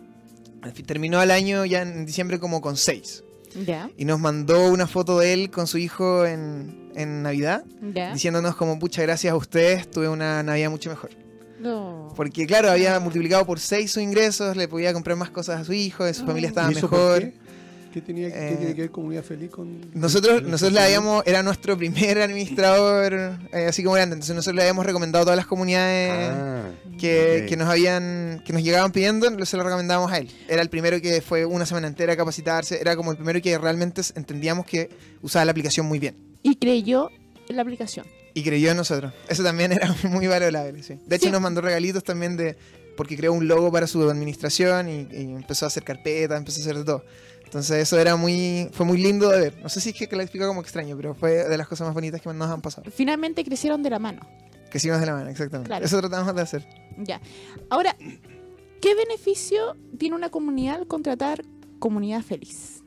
terminó el año ya en diciembre como con seis. Ya, Y nos mandó una foto de él con su hijo en, en Navidad, ya. diciéndonos como muchas gracias a ustedes, tuve una Navidad mucho mejor. No. Porque claro, había multiplicado por seis sus ingresos, le podía comprar más cosas a su hijo, su Ah. familia estaba ¿Y eso por mejor. Qué? ¿Qué, tenía, qué Eh, tiene que ver Comunidad Feliz con...? Nosotros, con- nosotros le habíamos, era nuestro primer administrador eh, así como grande, entonces nosotros le habíamos recomendado a todas las comunidades Ah, que, ok. que nos habían, que nos llegaban pidiendo, se lo recomendábamos a él. Era el primero que fue una semana entera a capacitarse, era como el primero que realmente entendíamos que usaba la aplicación muy bien. Y creyó en la aplicación. Y creyó en nosotros. Eso también era muy valorable, sí. De hecho Sí. nos mandó regalitos también de porque creó un logo para su administración y, y empezó a hacer carpetas, empezó a hacer de todo. Entonces eso era muy, fue muy lindo de ver. No sé si es que clasifica como extraño, pero fue de las cosas más bonitas que nos han pasado. Finalmente crecieron de la mano. Que hicimos de la mano, exactamente. Claro. Eso tratamos de hacer. Ya. Ahora, ¿qué beneficio tiene una comunidad al contratar comunidad feliz?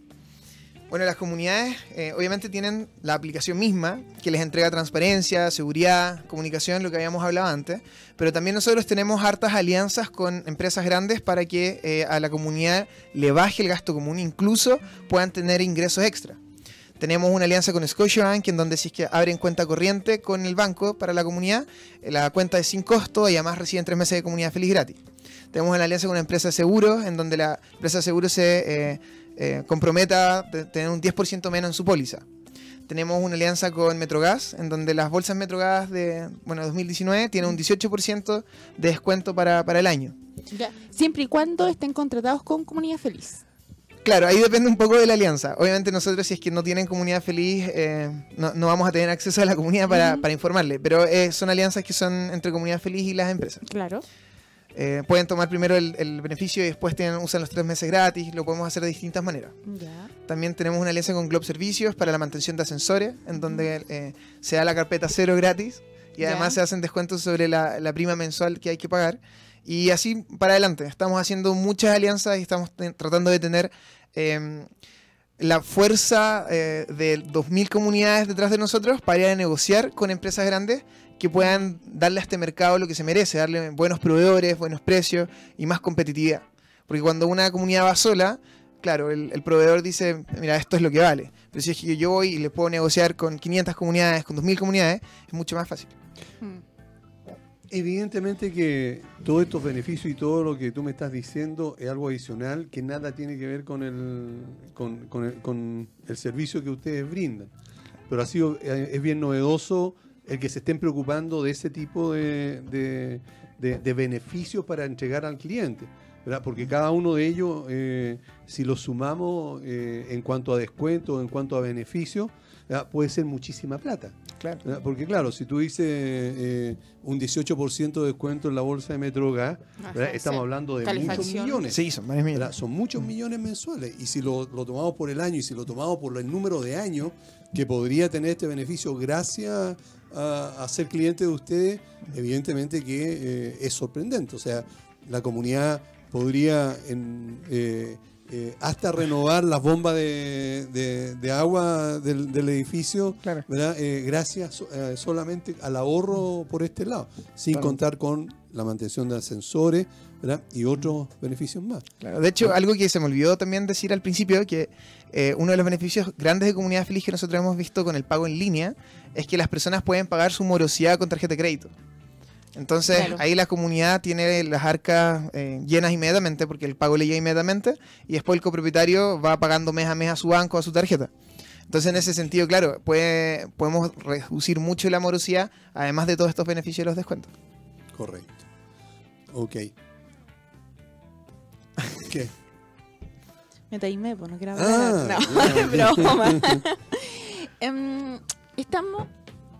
Bueno, las comunidades eh, obviamente tienen la aplicación misma que les entrega transparencia, seguridad, comunicación, lo que habíamos hablado antes, pero también nosotros tenemos hartas alianzas con empresas grandes para que eh, a la comunidad le baje el gasto común, incluso puedan tener ingresos extra. Tenemos una alianza con Scotiabank en donde si es que abren cuenta corriente con el banco para la comunidad, eh, la cuenta es sin costo y además reciben tres meses de comunidad feliz gratis. Tenemos una alianza con una empresa de seguros en donde la empresa de seguros se eh, comprometa tener un 10% menos en su póliza. Tenemos una alianza con Metrogas, en donde las bolsas Metrogas de bueno, 2019 tienen un 18% de descuento para, para el año. Ya. Siempre y cuando estén contratados con comunidad feliz. Claro, ahí depende un poco de la alianza. Obviamente nosotros si es que no tienen comunidad feliz, eh, no, no vamos a tener acceso a la comunidad para, para informarle, pero eh, son alianzas que son entre comunidad feliz y las empresas. Claro. Eh, pueden tomar primero el, el beneficio y después tienen, usan los tres meses gratis, lo podemos hacer de distintas maneras. También tenemos una alianza con Globe Servicios para la mantención de ascensores, en donde eh, se da la carpeta cero gratis y además se hacen descuentos sobre la, la prima mensual que hay que pagar. Y así para adelante. Estamos haciendo muchas alianzas y estamos tratando de tener eh, la fuerza eh, de 2.000 comunidades detrás de nosotros para ir a negociar con empresas grandes que puedan darle a este mercado lo que se merece, darle buenos proveedores, buenos precios y más competitividad. Porque cuando una comunidad va sola, claro, el, el proveedor dice, mira, esto es lo que vale. Pero si es que yo voy y le puedo negociar con 500 comunidades, con 2.000 comunidades, es mucho más fácil. Mm. Evidentemente que todos estos beneficios y todo lo que tú me estás diciendo es algo adicional que nada tiene que ver con el, con, con el, con el servicio que ustedes brindan. Pero ha sido, eh, es bien novedoso el que se estén preocupando de ese tipo de, de- de- de beneficios para entregar al cliente. ¿verdad? Porque cada uno de ellos, eh, si lo sumamos eh, en cuanto a descuento, en cuanto a beneficio, ¿verdad? puede ser muchísima plata. Claro. ¿verdad? Porque claro, si tú dices eh, un 18% de descuento en la bolsa de Metrogas, estamos sí. hablando de muchos millones. Sí, son millones. Son muchos millones mensuales. Y si lo, lo tomamos por el año y si lo tomamos por el número de años que podría tener este beneficio gracias a, a ser cliente de ustedes, evidentemente que eh, es sorprendente. O sea, la comunidad podría en, eh, eh, hasta renovar las bombas de, de- de agua del, del edificio, Claro. ¿verdad? Eh, gracias so- eh, solamente al ahorro por este lado, sin Claro. contar con la mantención de ascensores ¿verdad? y otros beneficios más. Claro, De hecho, algo que se me olvidó también decir al principio, que eh, uno de los beneficios grandes de Comunidad Feliz que nosotros hemos visto con el pago en línea es que las personas pueden pagar su morosidad con tarjeta de crédito. Entonces, Claro. ahí la comunidad tiene las arcas eh, llenas inmediatamente porque el pago le llega inmediatamente y después el copropietario va pagando mes a mes a su banco, a su tarjeta. Entonces, en ese sentido, claro, puede, podemos reducir mucho la morosidad, además de todos estos beneficios y los descuentos. Correcto. Ok. ¿Qué? Me taimé, pues no quiero Ah, hablar. no, ya, es broma. Em, estamos,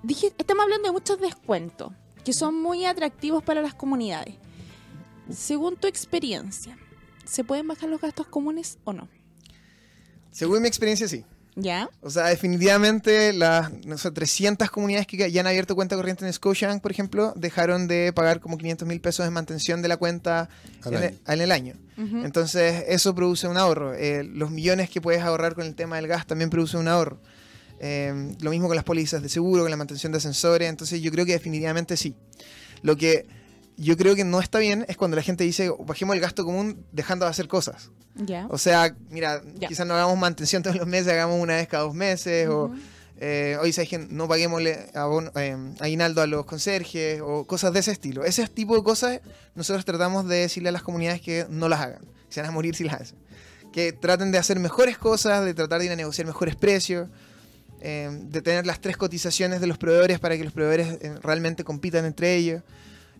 dije, estamos hablando de muchos descuentos que son muy atractivos para las comunidades. Según tu experiencia, ¿se pueden bajar los gastos comunes o no? Según mi experiencia, sí. ¿Ya? O sea, definitivamente las no sé, 300 comunidades que ya han abierto cuenta corriente en Scotiabank, por ejemplo, dejaron de pagar como 500 mil pesos de mantención de la cuenta Al en, año. el, en el año. Entonces, eso produce un ahorro. Eh, los millones que puedes ahorrar con el tema del gas también produce un ahorro. Eh, lo mismo con las pólizas de seguro, con la mantención de ascensores. Entonces, yo creo que definitivamente sí. Lo que yo creo que no está bien es cuando la gente dice, bajemos el gasto común dejando de hacer cosas. O sea, mira, quizás no hagamos mantención todos los meses, hagamos una vez cada dos meses, o eh, hoy sabes que no abono- eh, aguinaldo a los conserjes, o cosas de ese estilo. Ese tipo de cosas nosotros tratamos de decirle a las comunidades que no las hagan, que se van a morir si las hacen. Que traten de hacer mejores cosas, de tratar de ir a negociar mejores precios, eh, de tener las tres cotizaciones de los proveedores para que los proveedores eh, realmente compitan entre ellos.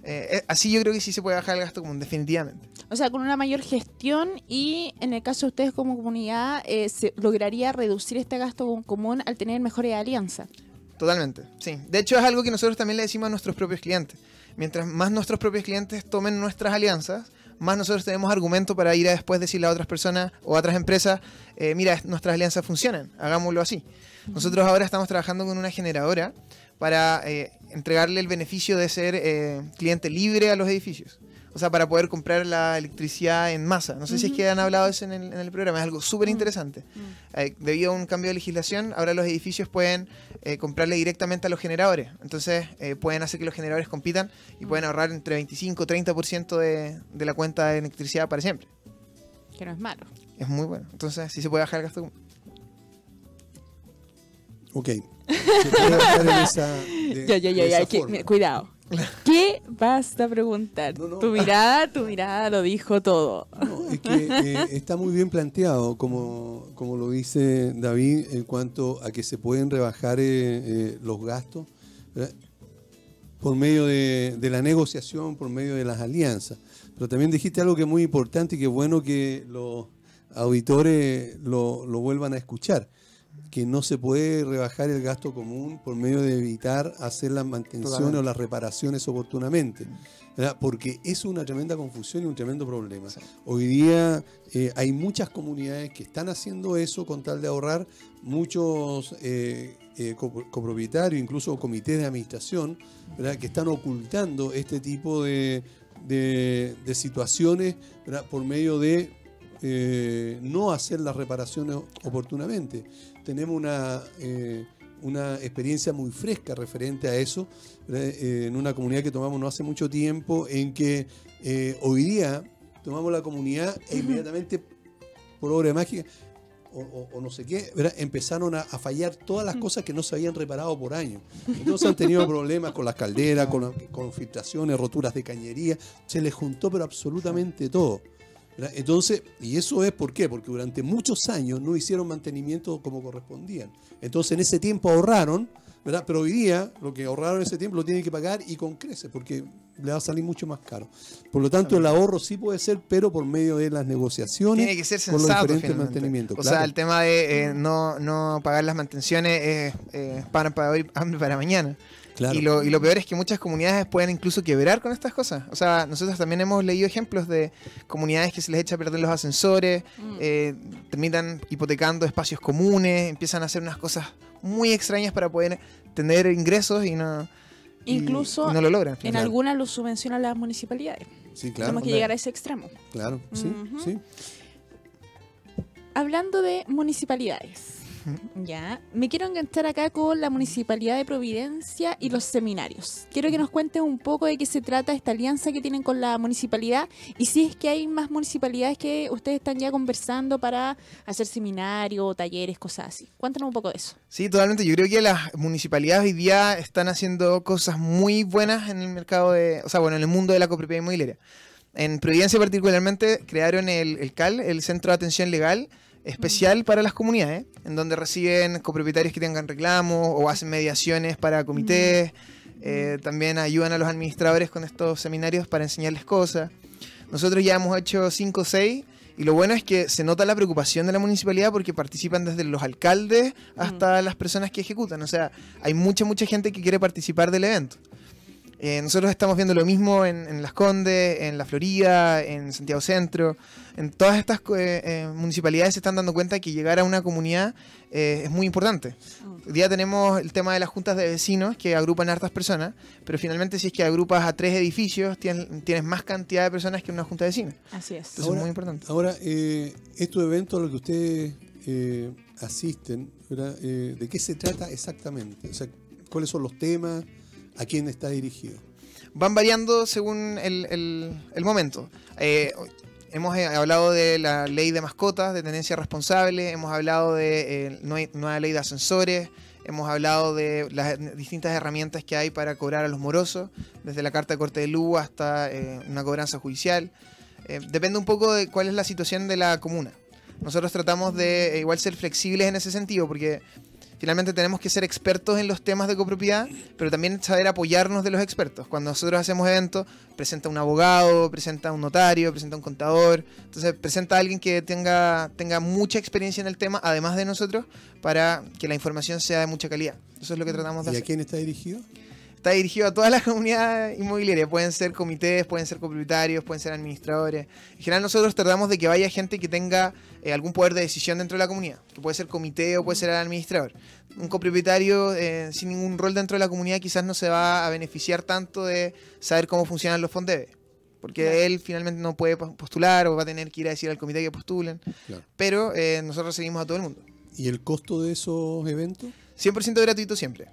Eh, eh, así yo creo que sí se puede bajar el gasto común, definitivamente. O sea, con una mayor gestión y en el caso de ustedes como comunidad, eh, se lograría reducir este gasto común al tener mejores alianzas. Totalmente, sí. De hecho es algo que nosotros también le decimos a nuestros propios clientes. Mientras más nuestros propios clientes tomen nuestras alianzas, más nosotros tenemos argumento para ir a después decirle a otras personas o a otras empresas, eh, mira, nuestras alianzas funcionan, hagámoslo así. Nosotros ahora estamos trabajando con una generadora para eh, entregarle el beneficio de ser eh, cliente libre a los edificios. O sea, para poder comprar la electricidad en masa. No sé si es que han hablado de eso en el, en el programa, es algo súper interesante. Eh, debido a un cambio de legislación, ahora los edificios pueden eh, comprarle directamente a los generadores. Entonces eh, pueden hacer que los generadores compitan y pueden ahorrar entre 25 y 30% de, de la cuenta de electricidad para siempre. Que no es malo. Es muy bueno. Entonces sí se puede bajar el gasto. Mira, cuidado. ¿Qué vas a preguntar? No, no. Tu mirada, tu mirada lo dijo todo. No, es que eh, está muy bien planteado, como, como lo dice David, en cuanto a que se pueden rebajar eh, eh, los gastos ¿verdad? por medio de, de la negociación, por medio de las alianzas. Pero también dijiste algo que es muy importante y que es bueno que los auditores lo, lo vuelvan a escuchar, que no se puede rebajar el gasto común por medio de evitar hacer las mantenciones Totalmente. o las reparaciones oportunamente. ¿verdad? Porque es una tremenda confusión y un tremendo problema. Sí. Hoy día eh, hay muchas comunidades que están haciendo eso con tal de ahorrar, muchos eh, eh, co- copropietarios, incluso comités de administración, ¿verdad? que están ocultando este tipo de, de- de situaciones ¿verdad? por medio de eh, no hacer las reparaciones oportunamente. Tenemos una, eh, una experiencia muy fresca referente a eso. Eh, en una comunidad que tomamos no hace mucho tiempo, en que eh, hoy día tomamos la comunidad e inmediatamente, por obra de magia, o, o- o no sé qué, ¿verdad? empezaron a, a fallar todas las cosas que no se habían reparado por años. Entonces han tenido problemas con las calderas, con, con filtraciones, roturas de cañería, se les juntó pero absolutamente todo. Entonces, y eso es por qué, porque durante muchos años no hicieron mantenimiento como correspondían. Entonces en ese tiempo ahorraron, ¿verdad? Pero hoy día lo que ahorraron en ese tiempo lo tienen que pagar y con creces, porque le va a salir mucho más caro. Por lo tanto, el ahorro sí puede ser, pero por medio de las negociaciones Tiene que ser por los sensato. diferentes finalmente. mantenimientos. O claro. sea, el tema de eh, no, no pagar las mantenciones es eh, pan para hoy, hambre para mañana. Claro. Y, lo, y lo peor es que muchas comunidades pueden incluso quebrar con estas cosas. O sea, nosotros también hemos leído ejemplos de comunidades que se les echa a perder los ascensores, Mm. eh, terminan hipotecando espacios comunes, empiezan a hacer unas cosas muy extrañas para poder tener ingresos y no, Incluso y no lo logran. En algunas lo subvencionan las municipalidades. Sí, claro. Tenemos que llegar a ese extremo. Claro, sí, sí. Hablando de municipalidades, ya, me quiero enganchar acá con la Municipalidad de Providencia y los seminarios. Quiero que nos cuentes un poco de qué se trata esta alianza que tienen con la municipalidad y si es que hay más municipalidades que ustedes están ya conversando para hacer seminarios, talleres, cosas así. Cuéntanos un poco de eso. Sí, totalmente. Yo creo que las municipalidades hoy día están haciendo cosas muy buenas en el mercado de, o sea, bueno, en el mundo de la copropiedad inmobiliaria. En Providencia particularmente crearon el, el CAL, el Centro de Atención Legal, especial para las comunidades, en donde reciben copropietarios que tengan reclamos o hacen mediaciones para comités. eh, también ayudan a los administradores con estos seminarios para enseñarles cosas. Nosotros ya hemos hecho 5 o 6 y lo bueno es que se nota la preocupación de la municipalidad porque participan desde los alcaldes hasta las personas que ejecutan. O sea, hay mucha, mucha gente que quiere participar del evento. Eh, nosotros estamos viendo lo mismo en, en, Las Condes, en La Florida, en Santiago Centro. En todas estas eh, eh, municipalidades se están dando cuenta que llegar a una comunidad eh, es muy importante. Hoy día tenemos el tema de las juntas de vecinos que agrupan a hartas personas, pero finalmente si es que agrupas a tres edificios, tienes, tienes más cantidad de personas que una junta de vecinos. Así es. Entonces es muy importante. Ahora, estos eventos a los que ustedes asisten, ¿de qué se trata exactamente? O sea, ¿cuáles son los temas? ¿A quién está dirigido? Van variando según el, momento. Eh, hemos eh, hablado de la ley de mascotas, de tenencia responsable, hemos hablado de eh, nueva ley de ascensores, hemos hablado de las distintas herramientas que hay para cobrar a los morosos, desde la carta de corte de luz hasta eh, una cobranza judicial. Depende un poco de cuál es la situación de la comuna. Nosotros tratamos de igual ser flexibles en ese sentido, porque finalmente tenemos que ser expertos en los temas de copropiedad, pero también saber apoyarnos de los expertos. Cuando nosotros hacemos eventos, presenta un abogado, presenta un notario, presenta un contador, entonces presenta a alguien que tenga, tenga mucha experiencia en el tema, además de nosotros, para que la información sea de mucha calidad. Eso es lo que tratamos de ¿Y hacer. a quién está dirigido? Está dirigido a todas las comunidades inmobiliarias. Pueden ser comités, pueden ser copropietarios, pueden ser administradores. En general nosotros tratamos de que vaya gente que tenga eh, algún poder de decisión dentro de la comunidad. Que puede ser comité o puede ser el administrador. Un copropietario eh, sin ningún rol dentro de la comunidad quizás no se va a beneficiar tanto de saber cómo funcionan los fondos porque claro. él finalmente no puede postular o va a tener que ir a decir al comité que postulen. Claro. Pero eh, nosotros seguimos a todo el mundo. ¿Y el costo de esos eventos? 100% gratuito siempre.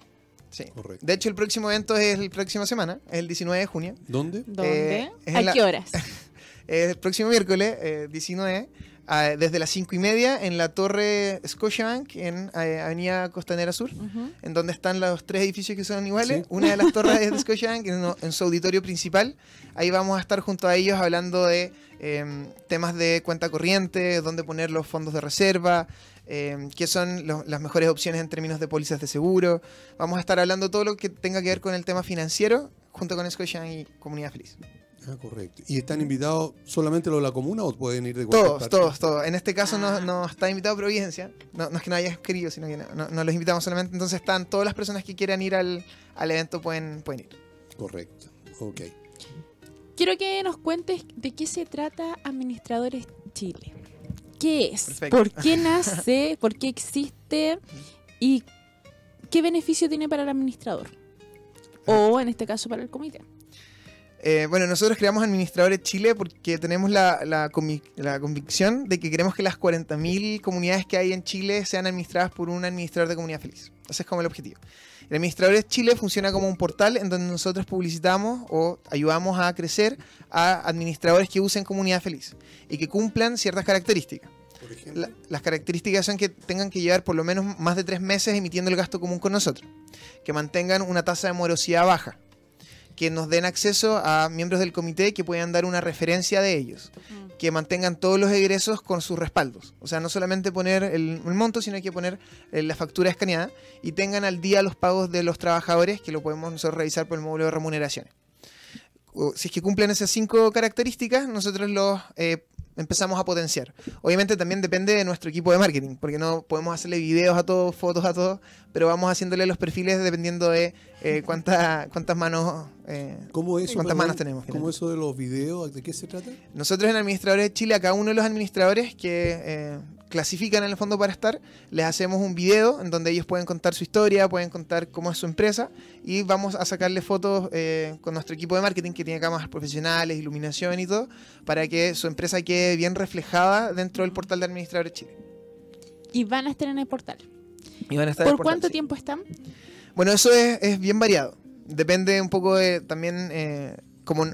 Sí. Correcto. De hecho, el próximo evento es la próxima semana, es el 19 de junio. ¿Dónde? ¿Dónde? Eh, ¿A la, qué horas? el próximo miércoles, eh, 19, a, desde las 5 y media, en la torre Scotiabank, en eh, Avenida Costanera Sur, uh -huh. en donde están los tres edificios que son iguales. Sí. Una de las torres es de Scotiabank, en, en, su auditorio principal. Ahí vamos a estar junto a ellos hablando de eh, temas de cuenta corriente, dónde poner los fondos de reserva, eh, qué son lo, las mejores opciones en términos de pólizas de seguro. Vamos a estar hablando todo lo que tenga que ver con el tema financiero junto con Scotiabank y Comunidad Feliz. Ah, correcto. ¿Y están invitados solamente los de la comuna o pueden ir de Todos, parte? todos, todos. En este caso no, no, está invitado Providencia. No, no, es que no hayas querido, sino que no, no, los invitamos solamente. Entonces están todas las personas que quieran ir al, al evento pueden, pueden ir. Correcto. Ok. Quiero que nos cuentes de qué se trata Administradores Chile. ¿Qué es? Perfecto. ¿Por qué nace? ¿Por qué existe? ¿Y qué beneficio tiene para el administrador? O en este caso para el comité. Eh, bueno, nosotros creamos Administradores Chile porque tenemos la, la convicción de que queremos que las 40.000 comunidades que hay en Chile sean administradas por un administrador de comunidad feliz. Ese es como el objetivo. El Administradores Chile funciona como un portal en donde nosotros publicitamos o ayudamos a crecer a administradores que usen comunidad feliz y que cumplan ciertas características. La, las características son que tengan que llevar por lo menos más de tres meses emitiendo el gasto común con nosotros, que mantengan una tasa de morosidad baja, que nos den acceso a miembros del comité que puedan dar una referencia de ellos, mm. que mantengan todos los egresos con sus respaldos. O sea, no solamente poner el, el monto, sino que poner eh, la factura escaneada y tengan al día los pagos de los trabajadores, que lo podemos nosotros revisar por el módulo de remuneraciones. O, si es que cumplen esas cinco características, nosotros los eh, empezamos a potenciar. Obviamente también depende de nuestro equipo de marketing, porque no podemos hacerle videos a todos, fotos a todos, pero vamos haciéndole los perfiles dependiendo de eh, cuánta, cuántas manos eh, ¿Cómo eso, cuántas manos tenemos. ¿Cómo eso de los videos? ¿De qué se trata? Nosotros en Administradores de Chile, a cada uno de los administradores que eh, clasifican en el fondo para estar, les hacemos un video en donde ellos pueden contar su historia, pueden contar cómo es su empresa y vamos a sacarle fotos eh, con nuestro equipo de marketing que tiene cámaras profesionales, iluminación y todo, para que su empresa quede bien reflejada dentro del portal de Administradores Chile. Y van a estar en el portal. Y van a estar ¿Por portal, cuánto sí. tiempo están? Bueno, eso es, es, bien variado. Depende un poco de también, eh, como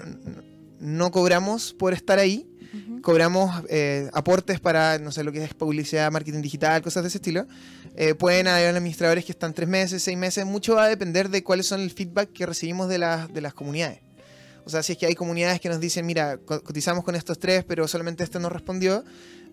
no cobramos por estar ahí, uh -huh. cobramos eh, aportes para, no sé, lo que es publicidad, marketing digital, cosas de ese estilo. Eh, pueden haber administradores que están tres meses, seis meses. Mucho va a depender de cuáles son el feedback que recibimos de, la, de las comunidades. O sea, si es que hay comunidades que nos dicen, mira, cotizamos con estos tres, pero solamente este nos respondió,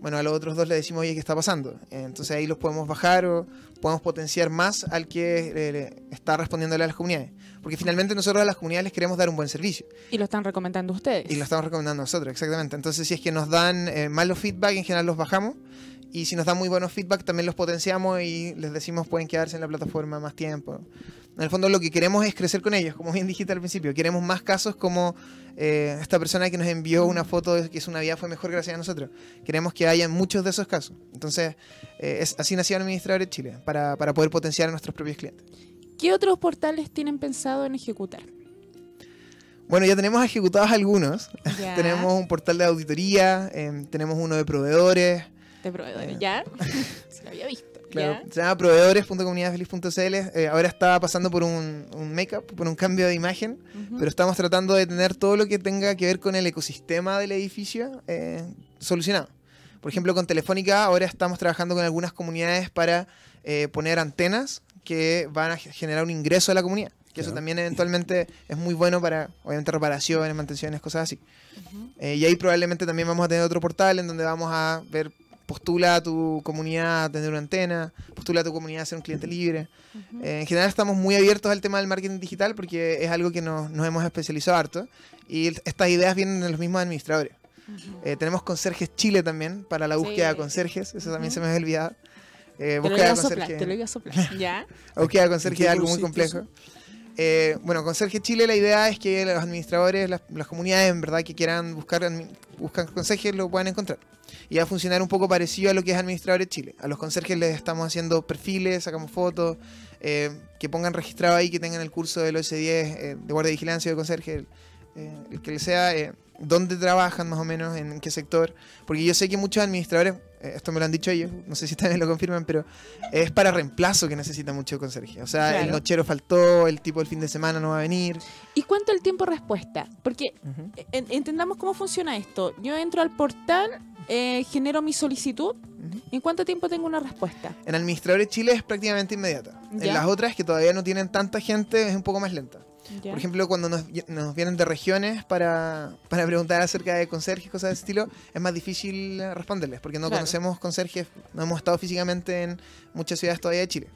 bueno, a los otros dos le decimos, oye, ¿qué está pasando? Entonces ahí los podemos bajar o podemos potenciar más al que eh, está respondiéndole a las comunidades. Porque finalmente nosotros a las comunidades les queremos dar un buen servicio. Y lo están recomendando ustedes. Y lo estamos recomendando nosotros, exactamente. Entonces si es que nos dan eh, malos feedback, en general los bajamos. Y si nos dan muy buenos feedback, también los potenciamos y les decimos pueden quedarse en la plataforma más tiempo. En el fondo lo que queremos es crecer con ellos, como bien dijiste al principio. Queremos más casos como eh, esta persona que nos envió una foto de que su Navidad fue mejor gracias a nosotros. Queremos que haya muchos de esos casos. Entonces, eh, es, así nació el Administrador de Chile, para, para poder potenciar a nuestros propios clientes. ¿Qué otros portales tienen pensado en ejecutar? Bueno, ya tenemos ejecutados algunos. Tenemos un portal de auditoría, em, tenemos uno de proveedores. De proveedores, Eh. ¿ya? Se lo había visto. Claro, ¿ya? se llama proveedores.comunidadfeliz.cl. Eh, ahora está pasando por un, un make-up, por un cambio de imagen, pero estamos tratando de tener todo lo que tenga que ver con el ecosistema del edificio eh, solucionado. Por ejemplo, con Telefónica ahora estamos trabajando con algunas comunidades para eh, poner antenas que van a ge- generar un ingreso a la comunidad. Que eso también eventualmente es muy bueno para, obviamente, reparaciones, mantenciones, cosas así. Eh, y ahí probablemente también vamos a tener otro portal en donde vamos a ver, postula a tu comunidad a tener una antena, postula a tu comunidad a ser un cliente libre. Eh, en general estamos muy abiertos al tema del marketing digital porque es algo que nos, nos hemos especializado harto y estas ideas vienen de los mismos administradores. Ujú. Eh, tenemos Conserjes Chile también para la búsqueda de conserjes, eso también se me había olvidado. Eh, Te lo búsqueda iba de a soplar, conserje- te lo iba a soplar. Búsqueda de conserje qué es algo muy complejo. Eh, bueno, Conserje Chile la idea es que los administradores, las, las comunidades en verdad que quieran buscar buscan conserjes lo puedan encontrar. Y va a funcionar un poco parecido a lo que es Administradores Chile. A los conserjes les estamos haciendo perfiles, sacamos fotos, eh, que pongan registrado ahí, que tengan el curso del OS10 eh, de guardia de vigilancia de conserje, el, eh, el que les sea, dónde trabajan más o menos, en qué sector. Porque yo sé que muchos administradores, esto me lo han dicho ellos, no sé si también lo confirman, pero es para reemplazo que necesita mucho conserje. O sea, el Claro. nochero faltó, el tipo el fin de semana no va a venir. ¿Y cuánto el tiempo de respuesta? Porque en- entendamos cómo funciona esto. Yo entro al portal, eh, genero mi solicitud. ¿En cuánto tiempo tengo una respuesta? En Administradores Chile es prácticamente inmediata. Ya. En las otras que todavía no tienen tanta gente es un poco más lenta. Por ejemplo, cuando nos, nos vienen de regiones para, para preguntar acerca de conserjes, cosas de ese estilo, es más difícil responderles, porque no Claro. conocemos conserjes, no hemos estado físicamente en muchas ciudades todavía de Chile.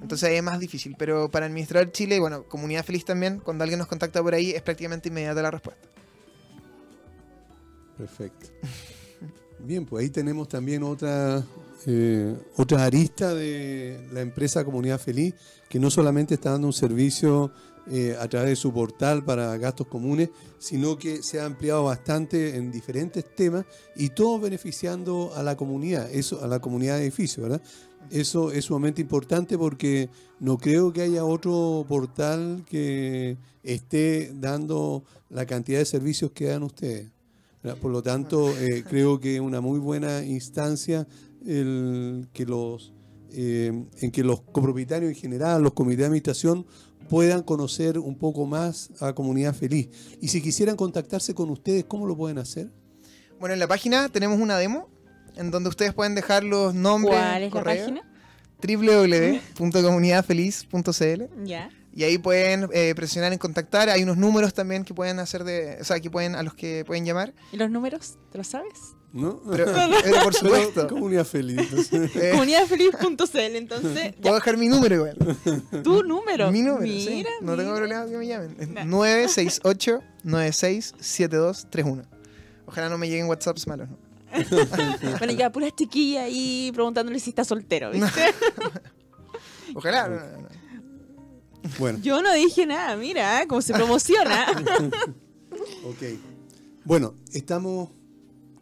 Entonces ahí es más difícil. Pero para administrar Chile, y bueno, Comunidad Feliz también, cuando alguien nos contacta por ahí, es prácticamente inmediata la respuesta. Perfecto. Bien, pues ahí tenemos también otra, eh, otra arista de la empresa Comunidad Feliz, que no solamente está dando un servicio eh, a través de su portal para gastos comunes, sino que se ha ampliado bastante en diferentes temas y todo beneficiando a la comunidad, eso, a la comunidad de edificios, ¿verdad? Eso es sumamente importante porque no creo que haya otro portal que esté dando la cantidad de servicios que dan ustedes. ¿verdad? Por lo tanto, eh, creo que es una muy buena instancia el que los, eh, en que los copropietarios en general, los comités de administración, puedan conocer un poco más a Comunidad Feliz. Y si quisieran contactarse con ustedes, ¿cómo lo pueden hacer? Bueno, en la página tenemos una demo en donde ustedes pueden dejar los nombres, ¿Cuál es la correo, página? www.comunidadfeliz.cl Ya. y ahí pueden eh, presionar en contactar. Hay unos números también que pueden hacer de, o sea, que pueden a los que pueden llamar. ¿Y los números? ¿Te lo sabes? ¿No? Pero, pero por supuesto. Comunidad Feliz. entonces. eh, Comunidadfeliz.cl, entonces. puedo dejar mi número igual. Tu número. Mi número, sí. Mira, No tengo problema que me llamen. Es Nah. 968-967231. Ojalá no me lleguen WhatsApps malos. ¿no? Bueno, ya, puras chiquillas ahí preguntándole si está soltero, ¿viste? Ojalá. no, no, no. Bueno, Yo no dije nada, mira, ¿eh? cómo se promociona. ok. Bueno, estamos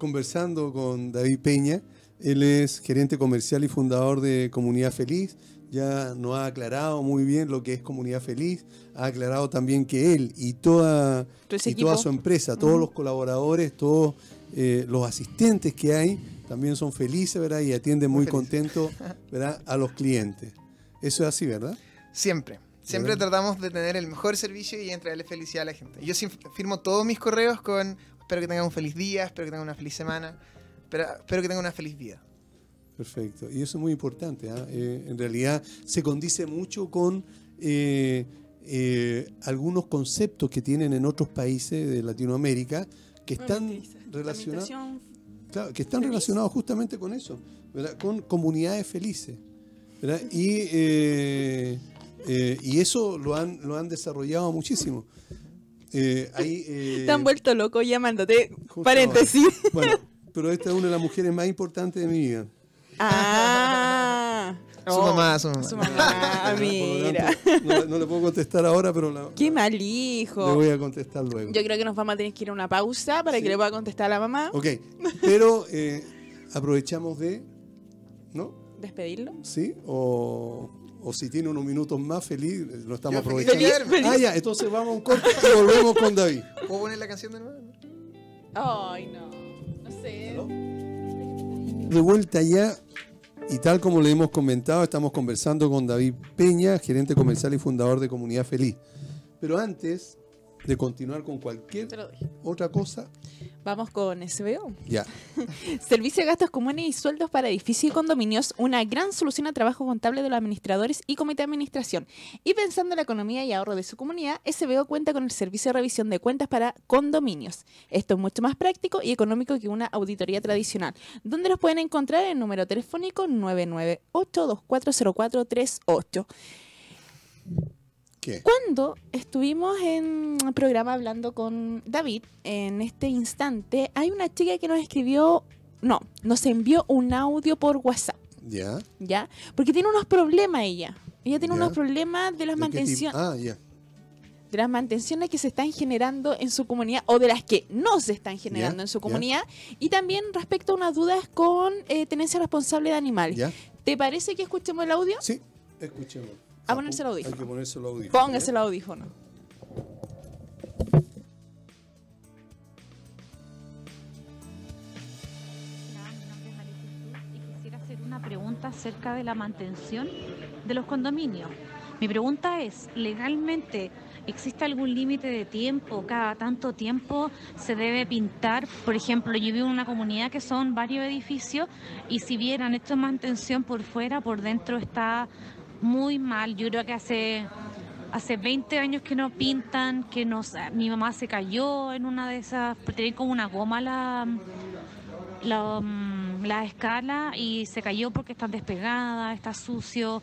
conversando con David Peña. Él es gerente comercial y fundador de Comunidad Feliz. Ya nos ha aclarado muy bien lo que es Comunidad Feliz. Ha aclarado también que él y toda, y toda su empresa, todos los colaboradores, todos eh, los asistentes que hay, también son felices, ¿verdad? Y atienden muy, Muy contentos, ¿verdad? A los clientes. Eso es así, ¿verdad? Siempre. Siempre tratamos de tener el mejor servicio y entregarle felicidad a la gente. Yo firmo todos mis correos con espero que tengan un feliz día, espero que tengan una feliz semana, pero, espero que tengan una feliz vida. Perfecto. Y eso es muy importante. ¿ah? Eh, en realidad se condice mucho con eh, eh, algunos conceptos que tienen en otros países de Latinoamérica que están relacionados, claro, que están feliz. relacionados justamente con eso, ¿verdad? con comunidades felices. ¿verdad? Y, eh, eh, y eso lo han, lo han desarrollado muchísimo. Eh, ahí, eh, Te han vuelto loco llamándote. Paréntesis. ahora. Bueno, pero esta es una de las mujeres más importantes de mi vida. Ah. Su Oh, mamá, su mamá. Su mamá, mira. tanto, no, no le puedo contestar ahora, pero la- Qué mal le hijo. voy a contestar luego. Yo creo que nos vamos a tener que ir a una pausa para Sí. que le pueda contestar a la mamá. Ok, pero eh, aprovechamos de, ¿no? Despedirlo. ¿Sí? O, o si tiene unos minutos más, feliz, lo estamos Yo feliz aprovechando. quedarme. Ah, ya, entonces vamos a un corte y volvemos con David. ¿Puedo poner la canción de nuevo? Ay, no. No sé. De vuelta ya, y tal como le hemos comentado, estamos conversando con David Peña, gerente comercial y fundador de Comunidad Feliz. Pero antes de continuar con cualquier otra cosa, Vamos con SBO. ya. Servicio de gastos comunes y sueldos para edificios y condominios, una gran solución a trabajo contable de los administradores y comité de administración. Y pensando en la economía y ahorro de su comunidad, SBO cuenta con el servicio de revisión de cuentas para condominios. Esto es mucho más práctico y económico que una auditoría tradicional, donde los pueden encontrar en el número telefónico 998-240438. ¿Qué? Cuando estuvimos en un programa hablando con David, en este instante, hay una chica que nos escribió, no, nos envió un audio por WhatsApp, Ya. ¿ya? Porque tiene unos problemas ella. Ella tiene Ya. unos problemas de las, mantención- Ah, ya. de las mantenciones que se están generando en su comunidad o de las que no se están generando Ya, en su ya. comunidad. Y también respecto a unas dudas con eh, tenencia responsable de animales. ¿Te parece que escuchemos el audio? Sí, escuchemos. A ponerse el Hay audífono. que ponerse el audífono. Póngase el ¿ya? audífono. Hola, mi nombre es María Jesús y quisiera hacer una pregunta acerca de la mantención de los condominios. Mi pregunta es, ¿legalmente existe algún límite de tiempo? ¿Cada tanto tiempo se debe pintar? Por ejemplo, yo vivo en una comunidad que son varios edificios y si vieran esto es mantención por fuera, por dentro está muy mal. Yo creo que hace hace 20 años que no pintan, que nos, mi mamá se cayó en una de esas, tenía como una goma la, la, mm, la escala y se cayó porque están despegadas, está sucio,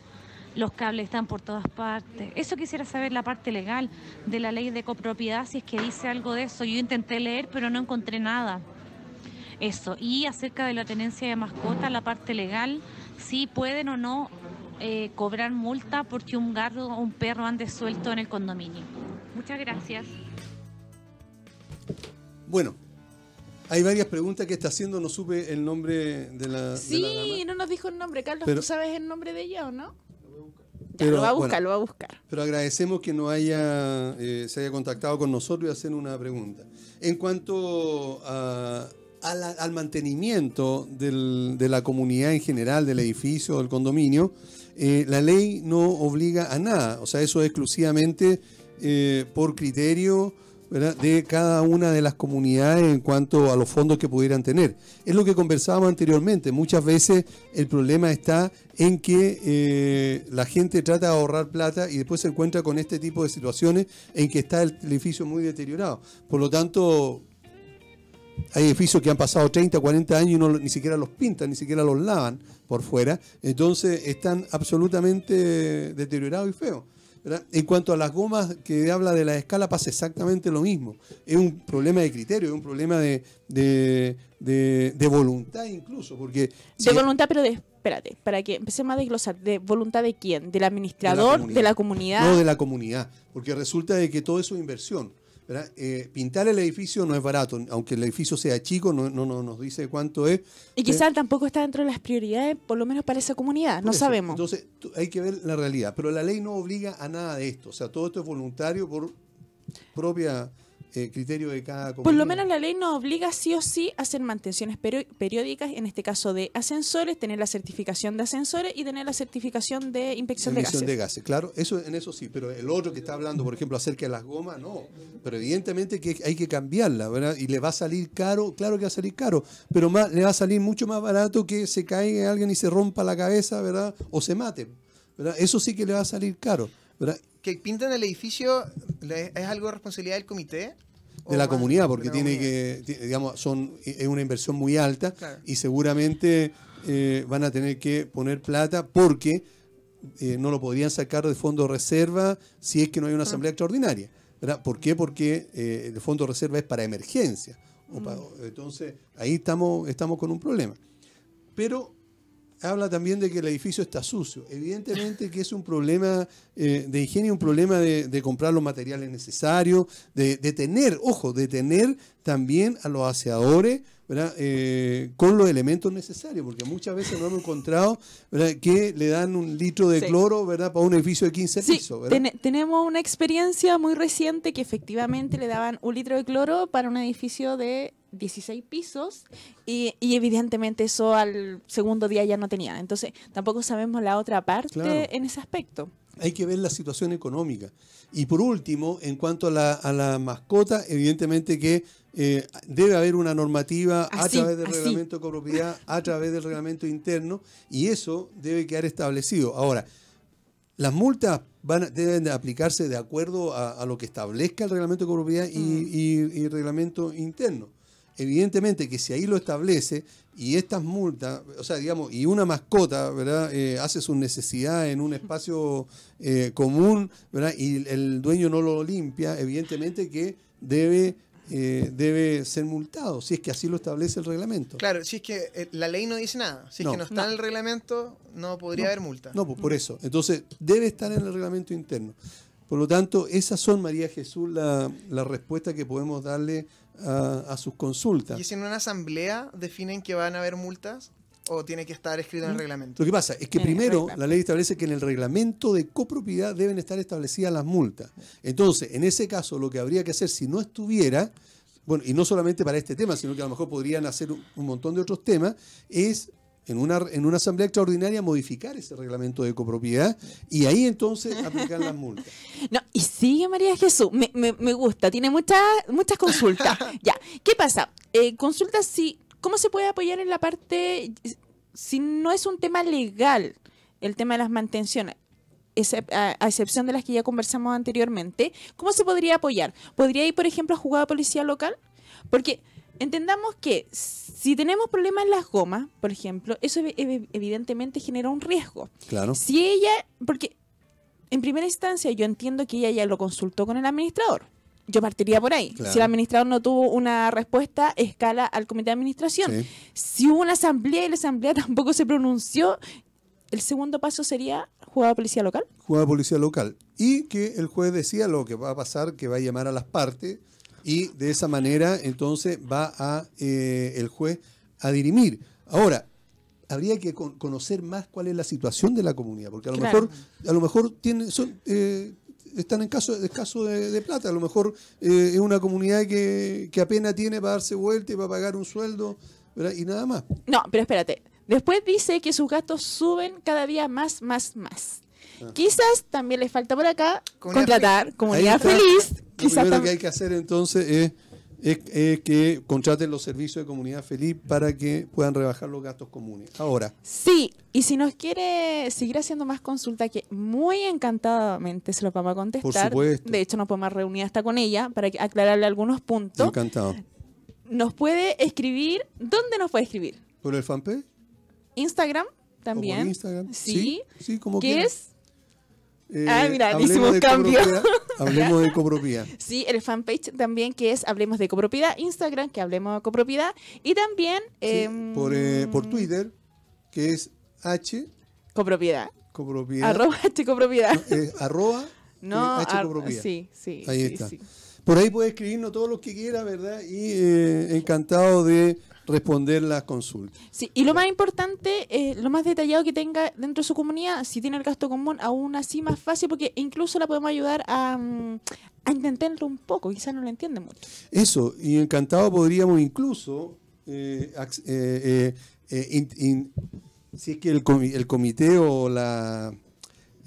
los cables están por todas partes. Eso quisiera saber la parte legal de la ley de copropiedad, si es que dice algo de eso. Yo intenté leer, pero no encontré nada. Eso. Y acerca de la tenencia de mascotas, la parte legal, si pueden o no eh, cobrar multa porque un gato o un perro ande suelto en el condominio. Muchas gracias. Bueno, hay varias preguntas que está haciendo, no supe el nombre de la. de Sí, la dama. no nos dijo el nombre. Carlos, Pero- ¿tú sabes el nombre de ella o no? Ya, Pero, lo va a buscar, bueno. lo va a buscar. Pero agradecemos que nos haya, eh, se haya contactado con nosotros y hacer una pregunta. En cuanto a- a la- al mantenimiento del- de la comunidad en general, del edificio, del condominio, eh, la ley no obliga a nada. O sea, eso es exclusivamente eh, por criterio de cada una de las comunidades en cuanto a los fondos que pudieran tener. Es lo que conversábamos anteriormente. Muchas veces el problema está en que eh, la gente trata de ahorrar plata y después se encuentra con este tipo de situaciones en que está el edificio muy deteriorado. Por lo tanto, hay edificios que han pasado 30, 40 años y no, ni siquiera los pintan, ni siquiera los lavan por fuera. Entonces están absolutamente deteriorados y feos. ¿verdad? En cuanto a las gomas que habla de la escala, pasa exactamente lo mismo. Es un problema de criterio, es un problema de, de, de- de voluntad incluso, porque... si- De voluntad, pero de, espérate, para que empecemos a desglosar. ¿De voluntad de quién? ¿Del administrador? ¿De la comunidad? No de la comunidad, porque resulta de que todo eso es inversión. Eh, pintar el edificio no es barato, aunque el edificio sea chico, no, no, no nos dice cuánto es. y quizás tampoco está dentro de las prioridades, por lo menos para esa comunidad. No eso, sabemos. Entonces, hay que ver la realidad. Pero la ley no obliga a nada de esto. O sea, todo esto es voluntario por propia eh, criterio de cada. Por lo menos la ley nos obliga sí o sí a hacer mantenciones periódicas, en este caso de ascensores, tener la certificación de ascensores y tener la certificación de inspección de gases. de gases, claro, eso en eso sí, pero el otro que está hablando, por ejemplo, acerca de las gomas, no. Pero evidentemente que hay que cambiarla, ¿verdad? Y le va a salir caro, claro que va a salir caro, pero más, le va a salir mucho más barato que se caiga alguien y se rompa la cabeza, ¿verdad? O se mate, ¿verdad? Eso sí que le va a salir caro, ¿verdad? Que pintan el edificio es algo de responsabilidad del comité. ¿O de la comunidad, porque la tiene comunidad? que, digamos, son es una inversión muy alta Claro. y seguramente eh, van a tener que poner plata porque eh, no lo podrían sacar de fondo reserva si es que no hay una asamblea extraordinaria. ¿verdad? ¿Por qué? Porque eh, el fondo reserva es para emergencia. Pa- entonces, ahí estamos, estamos con un problema. Pero habla también de que el edificio está sucio. Evidentemente que es un problema eh, de higiene, un problema de, de comprar los materiales necesarios, de, de tener, ojo, de tener también a los aseadores ¿verdad? Eh, con los elementos necesarios, porque muchas veces nos hemos encontrado ¿verdad? que le dan un litro de Sí. cloro ¿verdad? para un edificio de 15 Sí, pisos. tenemos una experiencia muy reciente que efectivamente le daban un litro de cloro para un edificio de 16 pisos y, y evidentemente eso al segundo día ya no tenía. Entonces tampoco sabemos la otra parte Claro. en ese aspecto. hay que ver la situación económica. Y por último, en cuanto a la, a la mascota, evidentemente que eh, debe haber una normativa a través del así. reglamento de copropiedad, a través del reglamento interno, y eso debe quedar establecido. Ahora, las multas van deben de aplicarse de acuerdo a, a lo que establezca el reglamento de copropiedad y, y- y reglamento interno. Evidentemente que si ahí lo establece y estas multas, o sea, digamos, y una mascota, ¿verdad? Eh, hace sus necesidades en un espacio eh, común, ¿verdad? Y el dueño no lo limpia, evidentemente que debe, eh, debe ser multado, si es que así lo establece el reglamento. Claro, si es que eh, la ley no dice nada. Si es No. que no está en el reglamento, no podría haber multa. No, pues por eso. Entonces, debe estar en el reglamento interno. Por lo tanto, esas son, María Jesús, la, la respuesta que podemos darle a, a sus consultas. ¿Y si en una asamblea definen que van a haber multas? ¿O tiene que estar escrito en el reglamento? Lo que pasa es que primero la ley establece que en el reglamento de copropiedad deben estar establecidas las multas. Entonces, en ese caso, lo que habría que hacer si no estuviera, bueno, y no solamente para este tema, sino que a lo mejor podrían hacer un montón de otros temas, es en una, en una asamblea extraordinaria modificar ese reglamento de copropiedad y ahí entonces aplicar las multas. No, y sigue María Jesús, me, me- me gusta, tiene muchas muchas consultas. ya, ¿qué pasa? Eh, consultas si, ¿cómo se puede apoyar en la parte, si no es un tema legal, el tema de las mantenciones? A, excepción de las que ya conversamos anteriormente, ¿cómo se podría apoyar? ¿Podría ir, por ejemplo, a jugar a policía local? Porque entendamos que si tenemos problemas en las gomas, por ejemplo, eso ev- ev- evidentemente genera un riesgo. Claro. Si ella, porque en primera instancia yo entiendo que ella ya lo consultó con el administrador. Yo partiría por ahí. Claro. Si el administrador no tuvo una respuesta, escala al comité de administración. Sí. Si hubo una asamblea y la asamblea tampoco se pronunció, el segundo paso sería jugar a policía local. Jugada policía local. Y que el juez decía lo que va a pasar, que va a llamar a las partes y de esa manera entonces va a eh, el juez a dirimir. Ahora, habría que con- conocer más cuál es la situación de la comunidad, porque a lo Claro. mejor, a lo mejor tienen, son, eh, están en caso, escaso de, de plata, a lo mejor eh, es una comunidad que, que apenas tiene para darse vuelta y para pagar un sueldo ¿verdad? y nada más. No, pero espérate. Después dice que sus gastos suben cada día más, más, más. Ah. Quizás también le falta por acá Comunidad contratar comunidad está. feliz. Lo Quizás primero que hay que hacer entonces es, es- es que contraten los servicios de comunidad feliz para que puedan rebajar los gastos comunes. Ahora, Sí, y si nos quiere seguir haciendo más consulta, que muy encantadamente se lo vamos a contestar. supuesto. De hecho, nos podemos reunir hasta con ella para que- aclararle algunos puntos. encantado. Nos puede escribir. ¿Dónde nos puede escribir? ¿Por el fanpage? Instagram ¿O también. por Instagram? Sí. sí, como ¿Qué quiera. es? Eh, Ah, mira, hicimos cambio. Hablemos de copropiedad. Sí, el fanpage también que es Hablemos de Copropiedad. Instagram que Hablemos de Copropiedad. Y también... Sí, em, por, eh, por Twitter, que es H Copropiedad. copropiedad. Arroba H Copropiedad. eh, arroba No, eh, H ar- copropiedad. sí, sí. Ahí sí, está. sí. Por ahí puede escribirnos todo lo que quiera, ¿verdad? Y encantado de responder las consultas. Sí, y lo más importante, eh, lo más detallado que tenga dentro de su comunidad, si tiene el gasto común, aún así más fácil, porque incluso la podemos ayudar a, mm, a entenderlo un poco, quizás no lo entiende mucho. Eso, y encantado podríamos incluso, eh, eh, in- in- si es que el, el comité o la,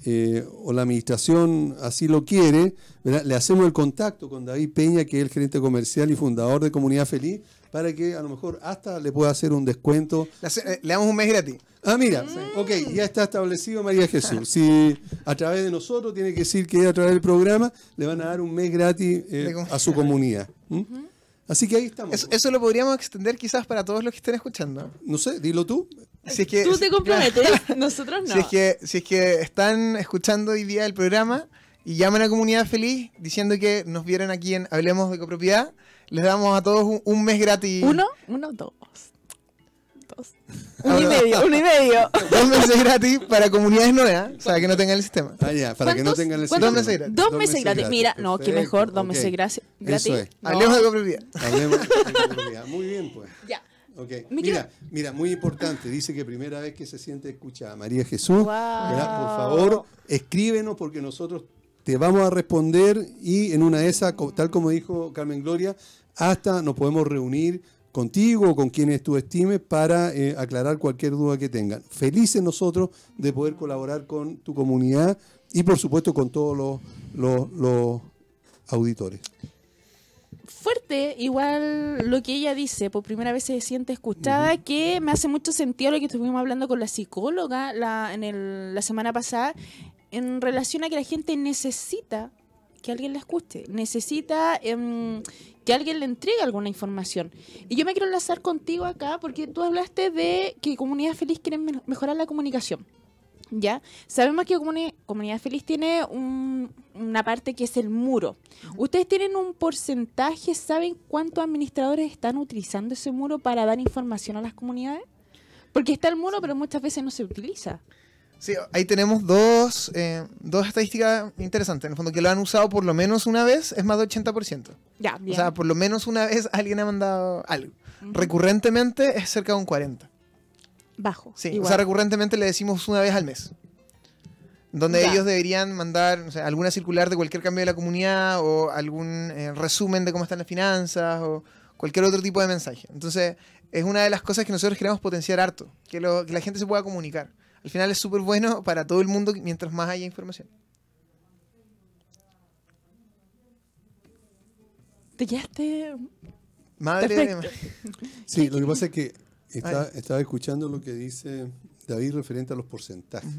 eh, o la administración así lo quiere, ¿verdad? le hacemos el contacto con David Peña, que es el gerente comercial y fundador de Comunidad Feliz, para que a lo mejor hasta le pueda hacer un descuento. Le eh, damos un mes gratis. Ah, mira, ok, ya está establecido María Jesús. Si a través de nosotros tiene que decir que es a través del programa, le van a dar un mes gratis eh, a su comunidad. ¿m? Así que ahí estamos. Eso, eso lo podríamos extender quizás para todos los que estén escuchando. No sé, dilo tú. Si es que, Tú te si- comprometes, nosotros no. Si es, que, si es que están escuchando hoy día el programa y llaman a Comunidad Feliz diciendo que nos vieron aquí en Hablemos de Copropiedad, les damos a todos un, un mes gratis. Uno, uno, dos. Dos. Uno y medio, uno y medio. Dos meses gratis para comunidades nuevas, o sea, que no tengan el sistema. Ah, ya, para que no ¿Cuántos- tengan el cuántos- Dos meses gratis. Dos meses gratis. Mira, no, qué perfecto, mejor, dos ok. meses gratis. gratis. Eso es. No. Hablemos de copropiedad. Hablemos de copropiedad. Muy bien, pues. Ya. Ok. Me Mira, mira, muy importante. Dice que primera vez que se siente escuchada. María Jesús. ¿verdad? por favor, escríbenos porque nosotros te vamos a responder y en una de esas, tal como dijo Carmen Gloria, hasta nos podemos reunir contigo o con quienes tú estimes para eh, aclarar cualquier duda que tengan. Felices nosotros de poder colaborar con tu comunidad y por supuesto con todos los, los- los auditores. Fuerte, igual lo que ella dice, por primera vez se siente escuchada, que me hace mucho sentido lo que estuvimos hablando con la psicóloga la, en el- la semana pasada, en relación a que la gente necesita que alguien la escuche, necesita em, que alguien le entregue alguna información. Y yo me quiero enlazar contigo acá porque tú hablaste de que Comunidad Feliz quiere me- mejorar la comunicación. ¿Ya? Sabemos que Comuni- Comunidad Feliz tiene un- una parte que es el muro. ¿Ustedes tienen un porcentaje? ¿Saben cuántos administradores están utilizando ese muro para dar información a las comunidades? Porque está el muro, pero muchas veces no se utiliza. Sí, ahí tenemos dos, eh, dos estadísticas interesantes. En el fondo, que lo han usado por lo menos una vez es más de 80%. Ya, O bien. sea, por lo menos una vez alguien ha mandado algo. Recurrentemente es cerca de un 40%. Bajo. Sí, igual. o sea, recurrentemente le decimos una vez al mes. Donde Ya. ellos deberían mandar no sé, alguna circular de cualquier cambio de la comunidad o algún eh, resumen de cómo están las finanzas o cualquier otro tipo de mensaje. Entonces, es una de las cosas que nosotros queremos potenciar harto, que, lo- que la gente se pueda comunicar. Al final es súper bueno para todo el mundo mientras más haya información. Te quedaste... Madre de-. Sí, lo que pasa es que está- estaba escuchando lo que dice David referente a los porcentajes.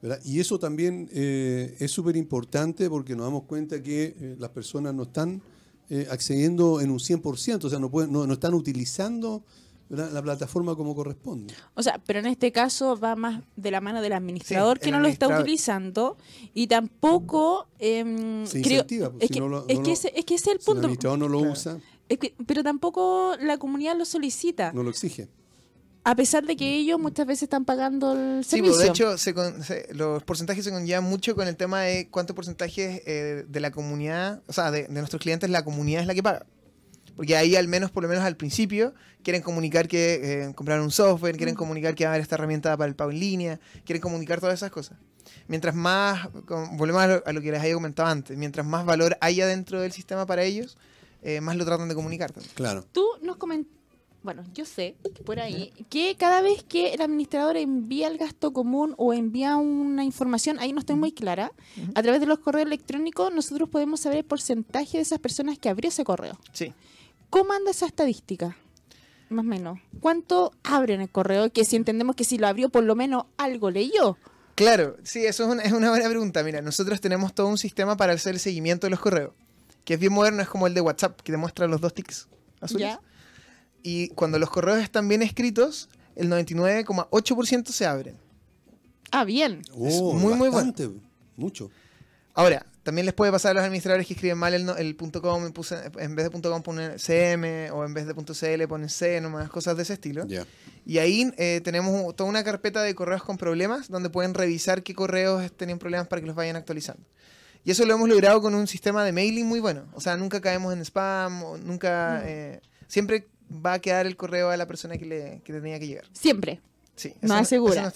¿verdad? Y eso también eh, es súper importante porque nos damos cuenta que eh, las personas no están eh, accediendo en un 100%, o sea, no, pueden, no, no están utilizando ¿verdad? la plataforma como corresponde. O sea, pero en este caso va más de la mano del administrador Sí, que el no lo está utilizando y tampoco em, Se creo incentiva, pues, es, si que, no lo- es no que ese, es que ese es el Si el punto administrador no lo Claro. usa, Es que- pero tampoco la comunidad lo solicita no lo exige. a pesar de que ellos muchas veces están pagando el Sí, servicio pues, de hecho, se con- se- los porcentajes se conllevan mucho con el tema de cuánto porcentaje eh, de la comunidad, o sea, de, de nuestros clientes, la comunidad es la que paga. Porque ahí, al menos, por lo menos al principio, quieren comunicar que eh, compraron un software, quieren comunicar que va a haber esta herramienta para el pago en línea, quieren comunicar todas esas cosas. Mientras más, con- volvemos a lo, a lo que les había comentado antes, mientras más valor haya dentro del sistema para ellos, eh, más lo tratan de comunicar. también. Claro. tú nos comentaste bueno, yo sé que por ahí que cada vez que el administrador envía el gasto común o envía una información, ahí no estoy muy clara, a través de los correos electrónicos nosotros podemos saber el porcentaje de esas personas que abrió ese correo. Sí. ¿Cómo anda esa estadística? Más o menos. ¿Cuánto abren el correo? Que si entendemos que si lo abrió, por lo menos algo leyó. Claro, sí, eso es una, es una buena pregunta. Mira, nosotros tenemos todo un sistema para hacer el seguimiento de los correos, que es bien moderno, es como el de WhatsApp, que demuestra los dos tics azules. ¿Ya? Y cuando los correos están bien escritos, el 99,8% se abren. Ah, bien. Es Oh, muy, muy bueno. Mucho. Ahora, también les puede pasar a los administradores que escriben mal el, no- el punto .com, en vez de .com ponen CM, o en vez de .cl ponen C, nomás, cosas de ese estilo. Y ahí eh, tenemos toda una carpeta de correos con problemas donde pueden revisar qué correos tenían problemas para que los vayan actualizando. Y eso lo hemos logrado con un sistema de mailing muy bueno. O sea, nunca caemos en spam, nunca... eh, siempre va a quedar el correo a la persona que le, que le tenía que llegar. Siempre. Sí, Más segura. es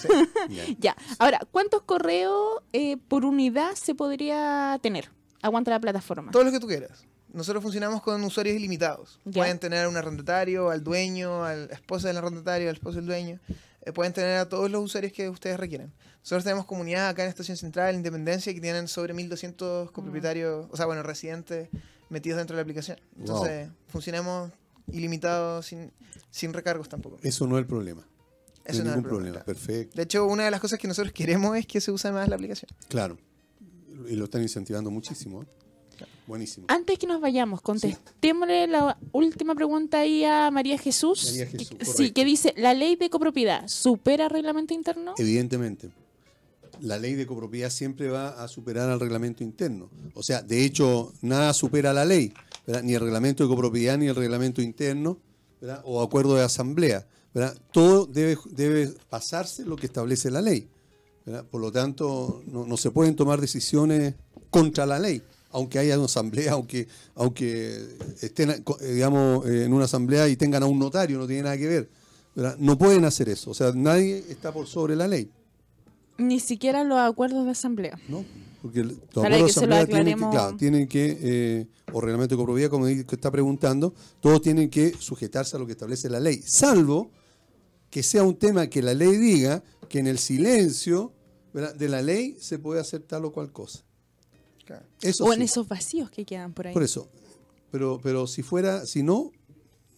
sí. Ya. Ya. Ahora, ¿cuántos correos eh, por unidad se podría tener? Aguanta la plataforma. Todo lo que tú quieras. Nosotros funcionamos con usuarios ilimitados. Pueden tener un arrendatario, al dueño, al esposo del arrendatario, al esposo del dueño. Eh, pueden tener a todos los usuarios que ustedes requieran. Nosotros tenemos comunidad acá en Estación Central, Independencia, que tienen sobre 1.200 copropietarios, o sea, bueno, residentes metidos dentro de la aplicación. Entonces, funcionamos ilimitados, sin, sin recargos tampoco. Eso no es el problema. Eso no no hay es el ningún problema. Perfecto. De hecho, una de las cosas que nosotros queremos es que se use más la aplicación. Claro. Y lo están incentivando muchísimo. ¿eh? Buenísimo. Antes que nos vayamos, contestémosle la última pregunta ahí a María Jesús. María Jesús, sí, que dice, ¿la ley de copropiedad supera reglamento interno? Evidentemente. La ley de copropiedad siempre va a superar al reglamento interno. O sea, de hecho, nada supera la ley, ¿verdad? ni el reglamento de copropiedad ni el reglamento interno, ¿verdad? o acuerdo de asamblea. ¿Verdad? todo debe, debe pasarse lo que establece la ley. ¿verdad? Por lo tanto, no, no se pueden tomar decisiones contra la ley, aunque haya una asamblea, aunque, aunque estén, digamos, en una asamblea y tengan a un notario, no tiene nada que ver. ¿verdad? No pueden hacer eso, o sea, nadie está por sobre la ley. Ni siquiera los acuerdos de asamblea. ¿no? Porque los acuerdos de asamblea tienen que, aclaremos. claro, tienen que, eh, o reglamento de copropiedad, como está preguntando, todos tienen que sujetarse a lo que establece la ley, salvo que sea un tema que la ley diga que en el silencio ¿verdad? de la ley se puede hacer tal o cual cosa. Claro. Eso o en sí. esos vacíos que quedan por ahí. Por eso. Pero, pero si fuera, si no,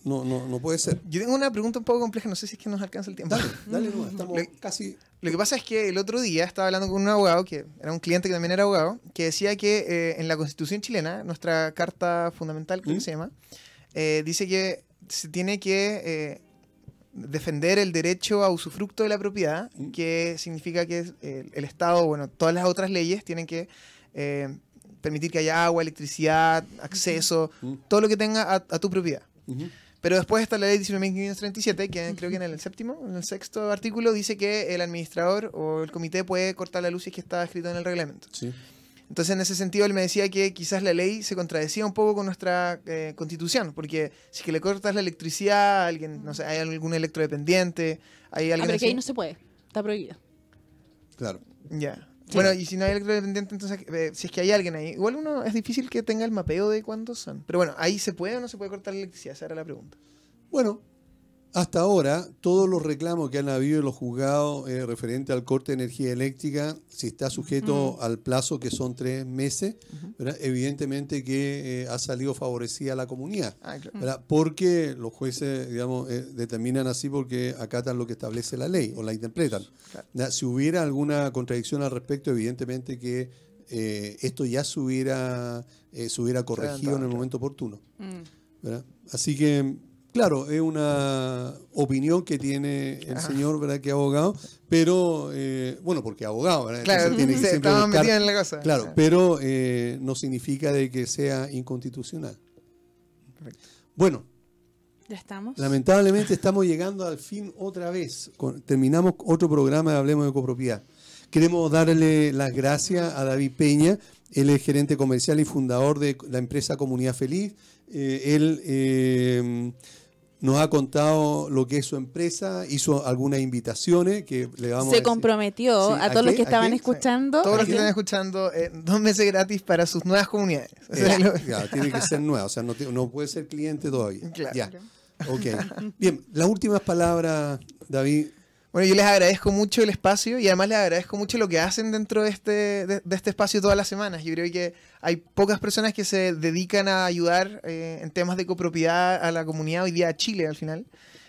no, no, no puede ser. Yo tengo una pregunta un poco compleja, no sé si es que nos alcanza el tiempo. Dale, dale, no, estamos Le- casi. Lo que pasa es que el otro día estaba hablando con un abogado, que era un cliente que también era abogado, que decía que eh, en la constitución chilena, nuestra carta fundamental, creo ¿Mm? que se llama, eh, dice que se tiene que eh, defender el derecho a usufructo de la propiedad, ¿Mm? que significa que el Estado, bueno, todas las otras leyes tienen que eh, permitir que haya agua, electricidad, acceso, ¿Mm? todo lo que tenga a, a tu propiedad. Pero después está la ley 19.537, que creo que en el séptimo, en el sexto artículo, dice que el administrador o el comité puede cortar la luz si es que está escrito en el reglamento. Sí. Entonces, en ese sentido, él me decía que quizás la ley se contradecía un poco con nuestra eh, constitución, porque si que le cortas la electricidad a alguien, no sé, hay algún electrodependiente, hay Ah, alguien pero que ahí no se puede. Está prohibido. Claro. Ya. Sí. Bueno, y si no hay electrodependiente, entonces, eh, si es que hay alguien ahí, igual uno es difícil que tenga el mapeo de cuántos son. Pero bueno, ahí se puede o no se puede cortar la electricidad, esa era la pregunta. Bueno, hasta ahora, todos los reclamos que han habido en los juzgados eh, referente al corte de energía eléctrica, si está sujeto al plazo que son tres meses, evidentemente que eh, ha salido favorecida la comunidad. Ah. Porque los jueces, digamos, eh, determinan así porque acatan lo que establece la ley o la interpretan. Si hubiera alguna contradicción al respecto, evidentemente que eh, esto ya se hubiera, se hubiera corregido en el momento oportuno. Mm. Así que, claro, es una opinión que tiene el Ajá. señor, ¿verdad? Que es abogado, pero, eh, bueno, porque es abogado, ¿verdad? Claro, Entonces tiene que sí, siempre estamos buscar- metidos en la cosa. Claro, pero eh, no significa de que sea inconstitucional. Perfecto. Bueno, Ya estamos. lamentablemente estamos llegando al fin otra vez. Con- terminamos otro programa de Hablemos de Copropiedad. Queremos darle las gracias a David Peña, él es gerente comercial y fundador de la empresa Comunidad Feliz. Eh, él eh, nos ha contado lo que es su empresa, hizo algunas invitaciones que le vamos a se comprometió Sí, a ¿a todos los que ¿A estaban escuchando. Todos los que están escuchando, eh, dos meses gratis para sus nuevas comunidades. Eh, lo- ya, tiene que ser nueva, o sea, no, no puede ser cliente todavía. Claro. Ya, ok. Bien, las últimas palabras, David. Bueno, yo les agradezco mucho el espacio y además les agradezco mucho lo que hacen dentro de este, de, de este espacio todas las semanas. Yo creo que hay pocas personas que se dedican a ayudar eh, en temas de copropiedad a la comunidad hoy día a Chile al final.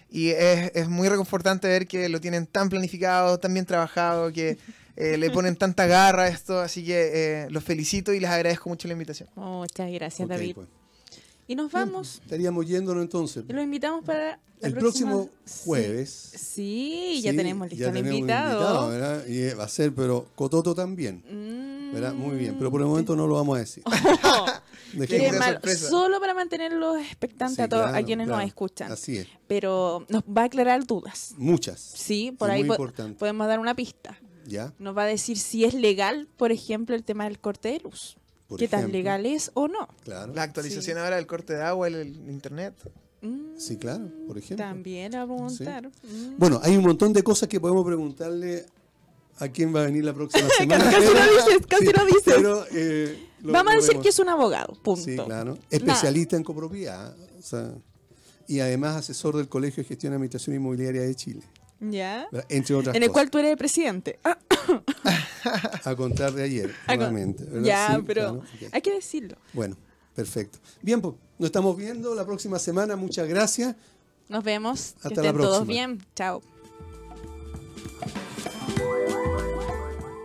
Y es, es muy reconfortante ver que lo tienen tan planificado, tan bien trabajado, que eh, le ponen tanta garra a esto. Así que eh, los felicito y les agradezco mucho la invitación. Muchas gracias, David. pues. Y nos vamos. Estaríamos yéndonos entonces. Y lo invitamos para El próximo jueves. Sí, ya tenemos listo ya tenemos invitado. Y eh, va a ser, pero Cototo también. Mm. ¿verdad? Muy bien, pero por el momento no lo vamos a decir. Sorpresa. Solo para mantenerlos expectantes Sí, a todos claro, a quienes claro. nos escuchan. Así es. Pero nos va a aclarar dudas. Muchas. Sí, por ahí po- importante. podemos dar una pista. ¿Ya? Nos va a decir si es legal, por ejemplo, el tema del corte de luz. Por ¿Qué tan ejemplo. legal es o no? Claro. La actualización ahora del corte de agua, el, el internet. Mm, Sí, claro, por ejemplo. También a preguntar. Mm. Bueno, hay un montón de cosas que podemos preguntarle a quién va a venir la próxima semana. Casi pero- lo dices, casi sí, lo dices. Pero, eh, lo- Vamos a decir vemos. que es un abogado, punto. Sí, claro. Especialista en copropiedad. o sea, y además asesor del Colegio de Gestión y Administración Inmobiliaria de Chile. ¿Ya? Entre otras En el cual tú eres el presidente. Ah, A contar de ayer, no. nuevamente. ¿verdad? Ya, Sí, pero claro, hay que decirlo. Bueno, perfecto. Bien, pues nos estamos viendo la próxima semana. Muchas gracias. Nos vemos. Hasta que la estén todos próxima. bien. Chao.